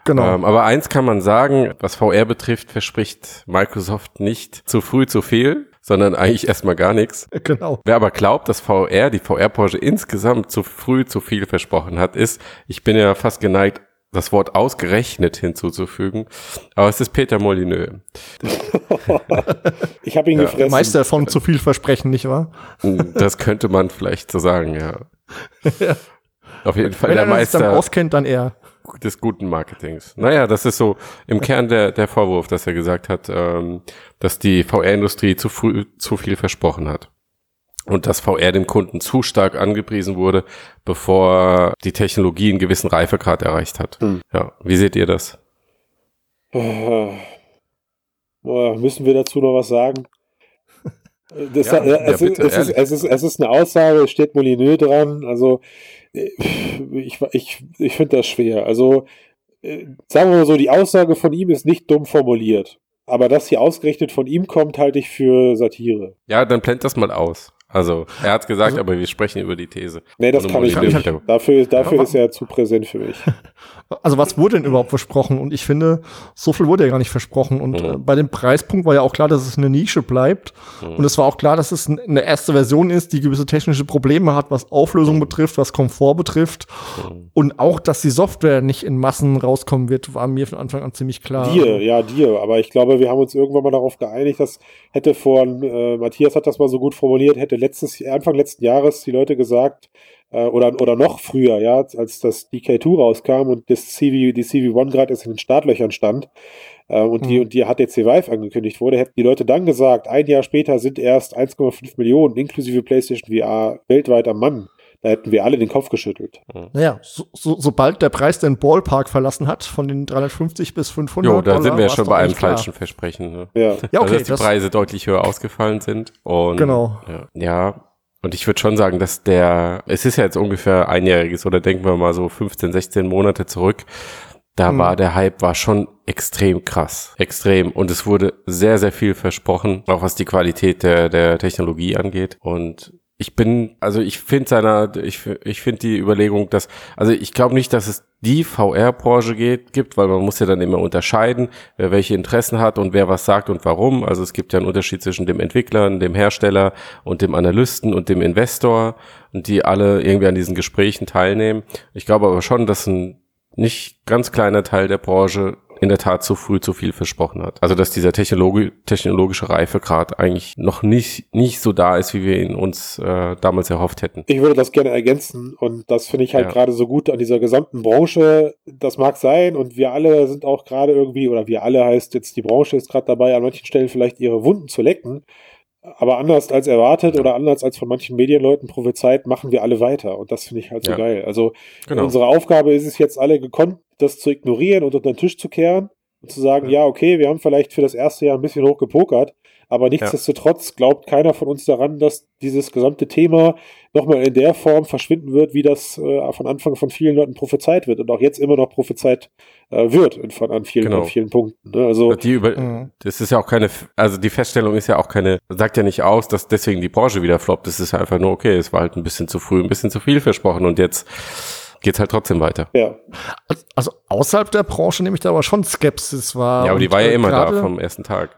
Genau. Ähm, aber eins kann man sagen, was VR betrifft, verspricht Microsoft nicht zu früh zu viel, sondern eigentlich erstmal gar nichts. [laughs] genau. Wer aber glaubt, dass VR, die VR-Branche insgesamt zu früh zu viel versprochen hat, ist, ich bin ja fast geneigt, das Wort ausgerechnet hinzuzufügen, aber es ist Peter Molyneux. [laughs] ich habe ihn Ja. gefressen. Meister von zu viel Versprechen, nicht wahr? Das könnte man vielleicht so sagen, ja. [laughs] Auf jeden Fall Wenn der er sich damit Meister auskennt, dann er. des guten Marketings. Naja, das ist so im Kern der, der Vorwurf, dass er gesagt hat, ähm, dass die VR-Industrie zu früh zu viel versprochen hat. Und dass VR dem Kunden zu stark angepriesen wurde, bevor die Technologie einen gewissen Reifegrad erreicht hat. Hm. Ja, wie seht ihr das? Boah, müssen wir dazu noch was sagen? [laughs] Das, Ja, es, ja, ist, bitte, es, ist, es, ist, es ist eine Aussage, es steht Molyneux dran. Also, äh, ich, ich, ich finde das schwer. Also, äh, sagen wir mal so, die Aussage von ihm ist nicht dumm formuliert. Aber dass sie ausgerechnet von ihm kommt, halte ich für Satire. Ja, dann blend das mal aus. Also, er hat gesagt, Also- aber wir sprechen über die These. Nee, das Ohne kann ich nicht. Hintergrund. Dafür, dafür Ja, ist er zu präsent für mich. [laughs] Also was wurde denn überhaupt versprochen? Und ich finde, so viel wurde ja gar nicht versprochen. Und Mhm. äh, bei dem Preispunkt war ja auch klar, dass es eine Nische bleibt. Mhm. Und es war auch klar, dass es eine erste Version ist, die gewisse technische Probleme hat, was Auflösung betrifft, was Komfort betrifft. Mhm. Und auch, dass die Software nicht in Massen rauskommen wird, war mir von Anfang an ziemlich klar. Dir, ja, dir. Aber ich glaube, wir haben uns irgendwann mal darauf geeinigt, dass hätte vor, äh, Matthias hat das mal so gut formuliert, hätte letztes, Anfang letzten Jahres die Leute gesagt, äh, oder, oder noch früher, ja, als das DK2 rauskam und das CV, die CV1 gerade erst in den Startlöchern stand, äh, und, die, Mhm. und die HTC Vive angekündigt wurde, hätten die Leute dann gesagt, ein Jahr später sind erst 1,5 Millionen inklusive PlayStation VR weltweit am Mann. Da hätten wir alle den Kopf geschüttelt. Naja, so, so, sobald der Preis den Ballpark verlassen hat, von den 350 bis 500 Jo, da sind Dollar, wir ja schon bei einem klar. falschen Versprechen. Ne? Ja. Ja, also, okay, dass die das, Preise deutlich höher ausgefallen sind. Und, Genau. Ja, ja. Und ich würde schon sagen, dass der, es ist ja jetzt ungefähr einjähriges oder denken wir mal so 15, 16 Monate zurück. Da Hm. war der Hype war schon extrem krass. Extrem. Und es wurde sehr, sehr viel versprochen, auch was die Qualität der, der Technologie angeht. Und ich bin, also ich finde seiner, ich, ich finde die Überlegung, dass, also ich glaube nicht, dass es die VR-Branche gibt, weil man muss ja dann immer unterscheiden, wer welche Interessen hat und wer was sagt und warum. Also es gibt ja einen Unterschied zwischen dem Entwickler, dem Hersteller und dem Analysten und dem Investor und die alle irgendwie an diesen Gesprächen teilnehmen. Ich glaube aber schon, dass ein nicht ganz kleiner Teil der Branche in der Tat zu früh zu viel versprochen hat. Also dass dieser Technologi technologische Reifegrad eigentlich noch nicht nicht so da ist, wie wir ihn uns äh, damals erhofft hätten. Ich würde das gerne ergänzen und das finde ich halt Ja. gerade so gut an dieser gesamten Branche. Das mag sein und wir alle sind auch gerade irgendwie, oder wir alle heißt jetzt, die Branche ist gerade dabei, an manchen Stellen vielleicht ihre Wunden zu lecken. Aber anders als erwartet oder anders als von manchen Medienleuten prophezeit, machen wir alle weiter. Und das finde ich halt so Ja. geil. Also Genau. unsere Aufgabe ist es jetzt alle gekonnt, das zu ignorieren und unter den Tisch zu kehren und zu sagen, ja, okay, wir haben vielleicht für das erste Jahr ein bisschen hoch gepokert, aber nichtsdestotrotz glaubt keiner von uns daran, dass dieses gesamte Thema nochmal in der Form verschwinden wird, wie das äh, von Anfang von vielen Leuten prophezeit wird und auch jetzt immer noch prophezeit äh, wird in, von, an, vielen, Genau. an vielen Punkten. Ne? Also Die über, Mhm. das ist ja auch keine, also die Feststellung ist ja auch keine, sagt ja nicht aus, dass deswegen die Branche wieder floppt. Es ist einfach nur, okay, es war halt ein bisschen zu früh, ein bisschen zu viel versprochen und jetzt geht's halt trotzdem weiter. ja, Also- Also außerhalb der Branche nehme ich da aber schon Skepsis wahr. Ja, aber die war ja äh, immer da vom ersten Tag.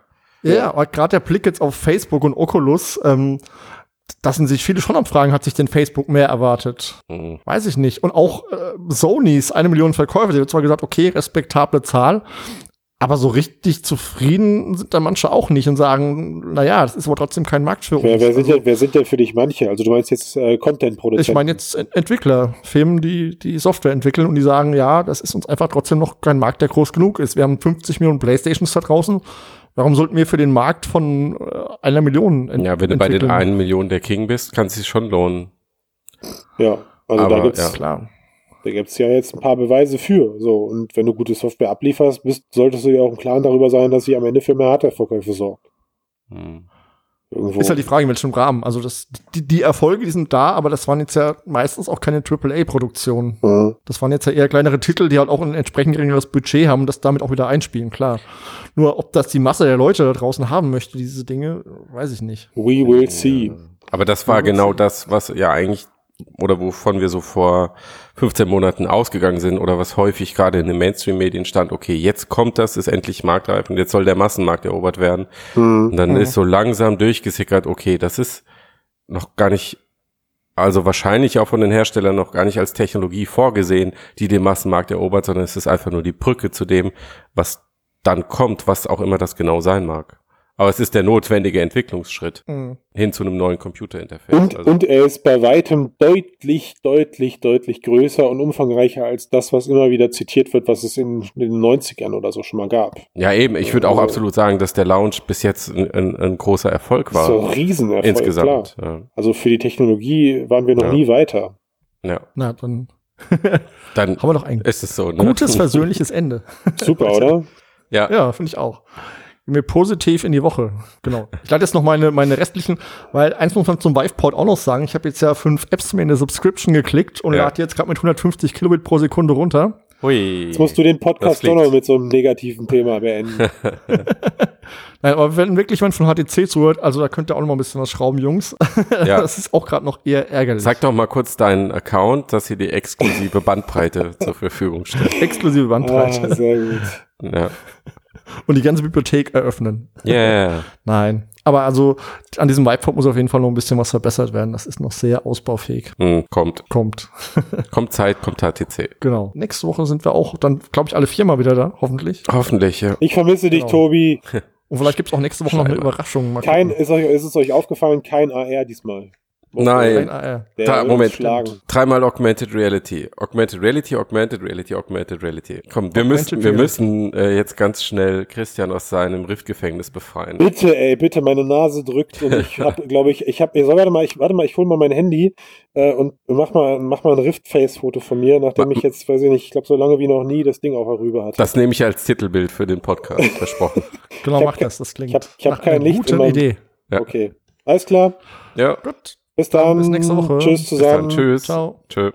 Ja, aber gerade der Blick jetzt auf Facebook und Oculus, ähm, das sind sich viele schon am Fragen, hat sich denn Facebook mehr erwartet? Mhm. Weiß ich nicht. Und auch äh, Sonys, eine Million Verkäufer, die haben zwar gesagt, okay, respektable Zahl, aber so richtig zufrieden sind da manche auch nicht und sagen, naja, das ist aber trotzdem kein Markt für uns. Wer, wer, sind, also, denn, wer sind denn für dich manche? Also du meinst jetzt äh, Content-Produzenten? ich meine jetzt Ent- Entwickler, Firmen, die die Software entwickeln und die sagen, ja, das ist uns einfach trotzdem noch kein Markt, der groß genug ist. Wir haben 50 Millionen Playstations da draußen. Warum sollten wir für den Markt von äh, einer Million ent Ja, wenn du bei den einen Millionen der King bist, kann es sich schon lohnen. Ja, also Aber, da gibt's ja. Klar. Da gibt's ja jetzt ein paar Beweise für. So, und wenn du gute Software ablieferst, bist, solltest du ja auch im Klaren darüber sein, dass sie am Ende für mehr Hardware-Verkäufe sorgt. Hm. Irgendwo. Ist halt die Frage, in welchem Rahmen. Also das, die, die Erfolge, die sind da, aber das waren jetzt ja meistens auch keine AAA-Produktionen. ja. Das waren jetzt ja eher kleinere Titel, die halt auch ein entsprechend geringeres Budget haben und das damit auch wieder einspielen, klar. Nur ob das die Masse der Leute da draußen haben möchte, diese Dinge, weiß ich nicht. We will see. Aber das war genau das, was ja eigentlich, oder wovon wir so vor 15 Monaten ausgegangen sind, oder was häufig gerade in den Mainstream-Medien stand, okay, jetzt kommt das, ist endlich marktreif und jetzt soll der Massenmarkt erobert werden. Hm. Und dann Mhm. ist so langsam durchgesickert, okay, das ist noch gar nicht, also wahrscheinlich auch von den Herstellern noch gar nicht als Technologie vorgesehen, die den Massenmarkt erobert, sondern es ist einfach nur die Brücke zu dem, was dann kommt, was auch immer das genau sein mag. Aber es ist der notwendige Entwicklungsschritt Mhm. hin zu einem neuen Computerinterface. Und, Also- und er ist bei weitem deutlich, deutlich, deutlich größer und umfangreicher als das, was immer wieder zitiert wird, was es in, in den 90ern oder so schon mal gab. Ja, eben. Ich würde auch Also- absolut sagen, dass der Launch bis jetzt ein, ein, ein großer Erfolg ist so ein war. Riesenerfolg, Insgesamt. klar. Also für die Technologie waren wir noch Ja. nie weiter. Ja. ja. Na, dann [laughs] Dann haben wir doch ein ist es so. Ne? gutes, versöhnliches Ende. [laughs] [laughs] Super, oder? Ja. Ja, finde ich auch. Wir positiv in die Woche. Genau. Ich lade jetzt noch meine, meine restlichen, weil eins muss man zum Viveport auch noch sagen. Ich habe jetzt ja fünf Apps mir in der Subscription geklickt und Ja. lade jetzt gerade mit 150 Kilobit pro Sekunde runter. Hui. Jetzt musst du den Podcast doch noch mit so einem negativen Thema beenden. [laughs] [laughs] Nein, aber wenn wirklich jemand von HTC zuhört, also da könnt ihr auch noch mal ein bisschen was schrauben, Jungs. [laughs] Ja. Das ist auch gerade noch eher ärgerlich. Sag doch mal kurz deinen Account, dass hier die exklusive Bandbreite zur Verfügung steht. Exklusive Bandbreite. ah, sehr gut. Ja. Und die ganze Bibliothek eröffnen. Yeah. [laughs] Nein. Aber also an diesem Viveport muss auf jeden Fall noch ein bisschen was verbessert werden. Das ist noch sehr ausbaufähig. Hm, kommt. Kommt. [laughs] Kommt Zeit, kommt HTC. Genau. Nächste Woche sind wir auch dann, glaube ich, alle viermal wieder da, hoffentlich. Hoffentlich, ja. Ich vermisse dich, Genau. Tobi. Und vielleicht gibt es auch nächste Woche noch eine Scheinbar. Überraschung. Mal Kein, ist, euch, ist es euch aufgefallen, kein AR diesmal. Nein. AR. Der Da, Moment. Schlagen. Dreimal Augmented Reality. Augmented Reality, Augmented Reality, Augmented Reality. Komm, wir Augmented müssen, wir Reality. müssen äh, jetzt ganz schnell Christian aus seinem Riftgefängnis befreien. Bitte, ey, bitte, meine Nase drückt und ich habe, [laughs] glaube ich, ich habe, warte mal, ich, warte mal, ich hole mal mein Handy äh, und mach mal, mach mal ein Rift-Face-Foto von mir, nachdem ich jetzt, weiß ich nicht, ich glaube, so lange wie noch nie das Ding auf der Rübe hatte. Das nehme ich als Titelbild für den Podcast, [laughs] versprochen. Genau, mach das. Das klingt ich hab- ich hab kein Licht meinem- Idee. Ja. Okay, alles klar. Ja, Gut. Bis Dann dann. bis nächste Woche. Tschüss bis dann. zusammen. Tschüss. Ciao. Tschö.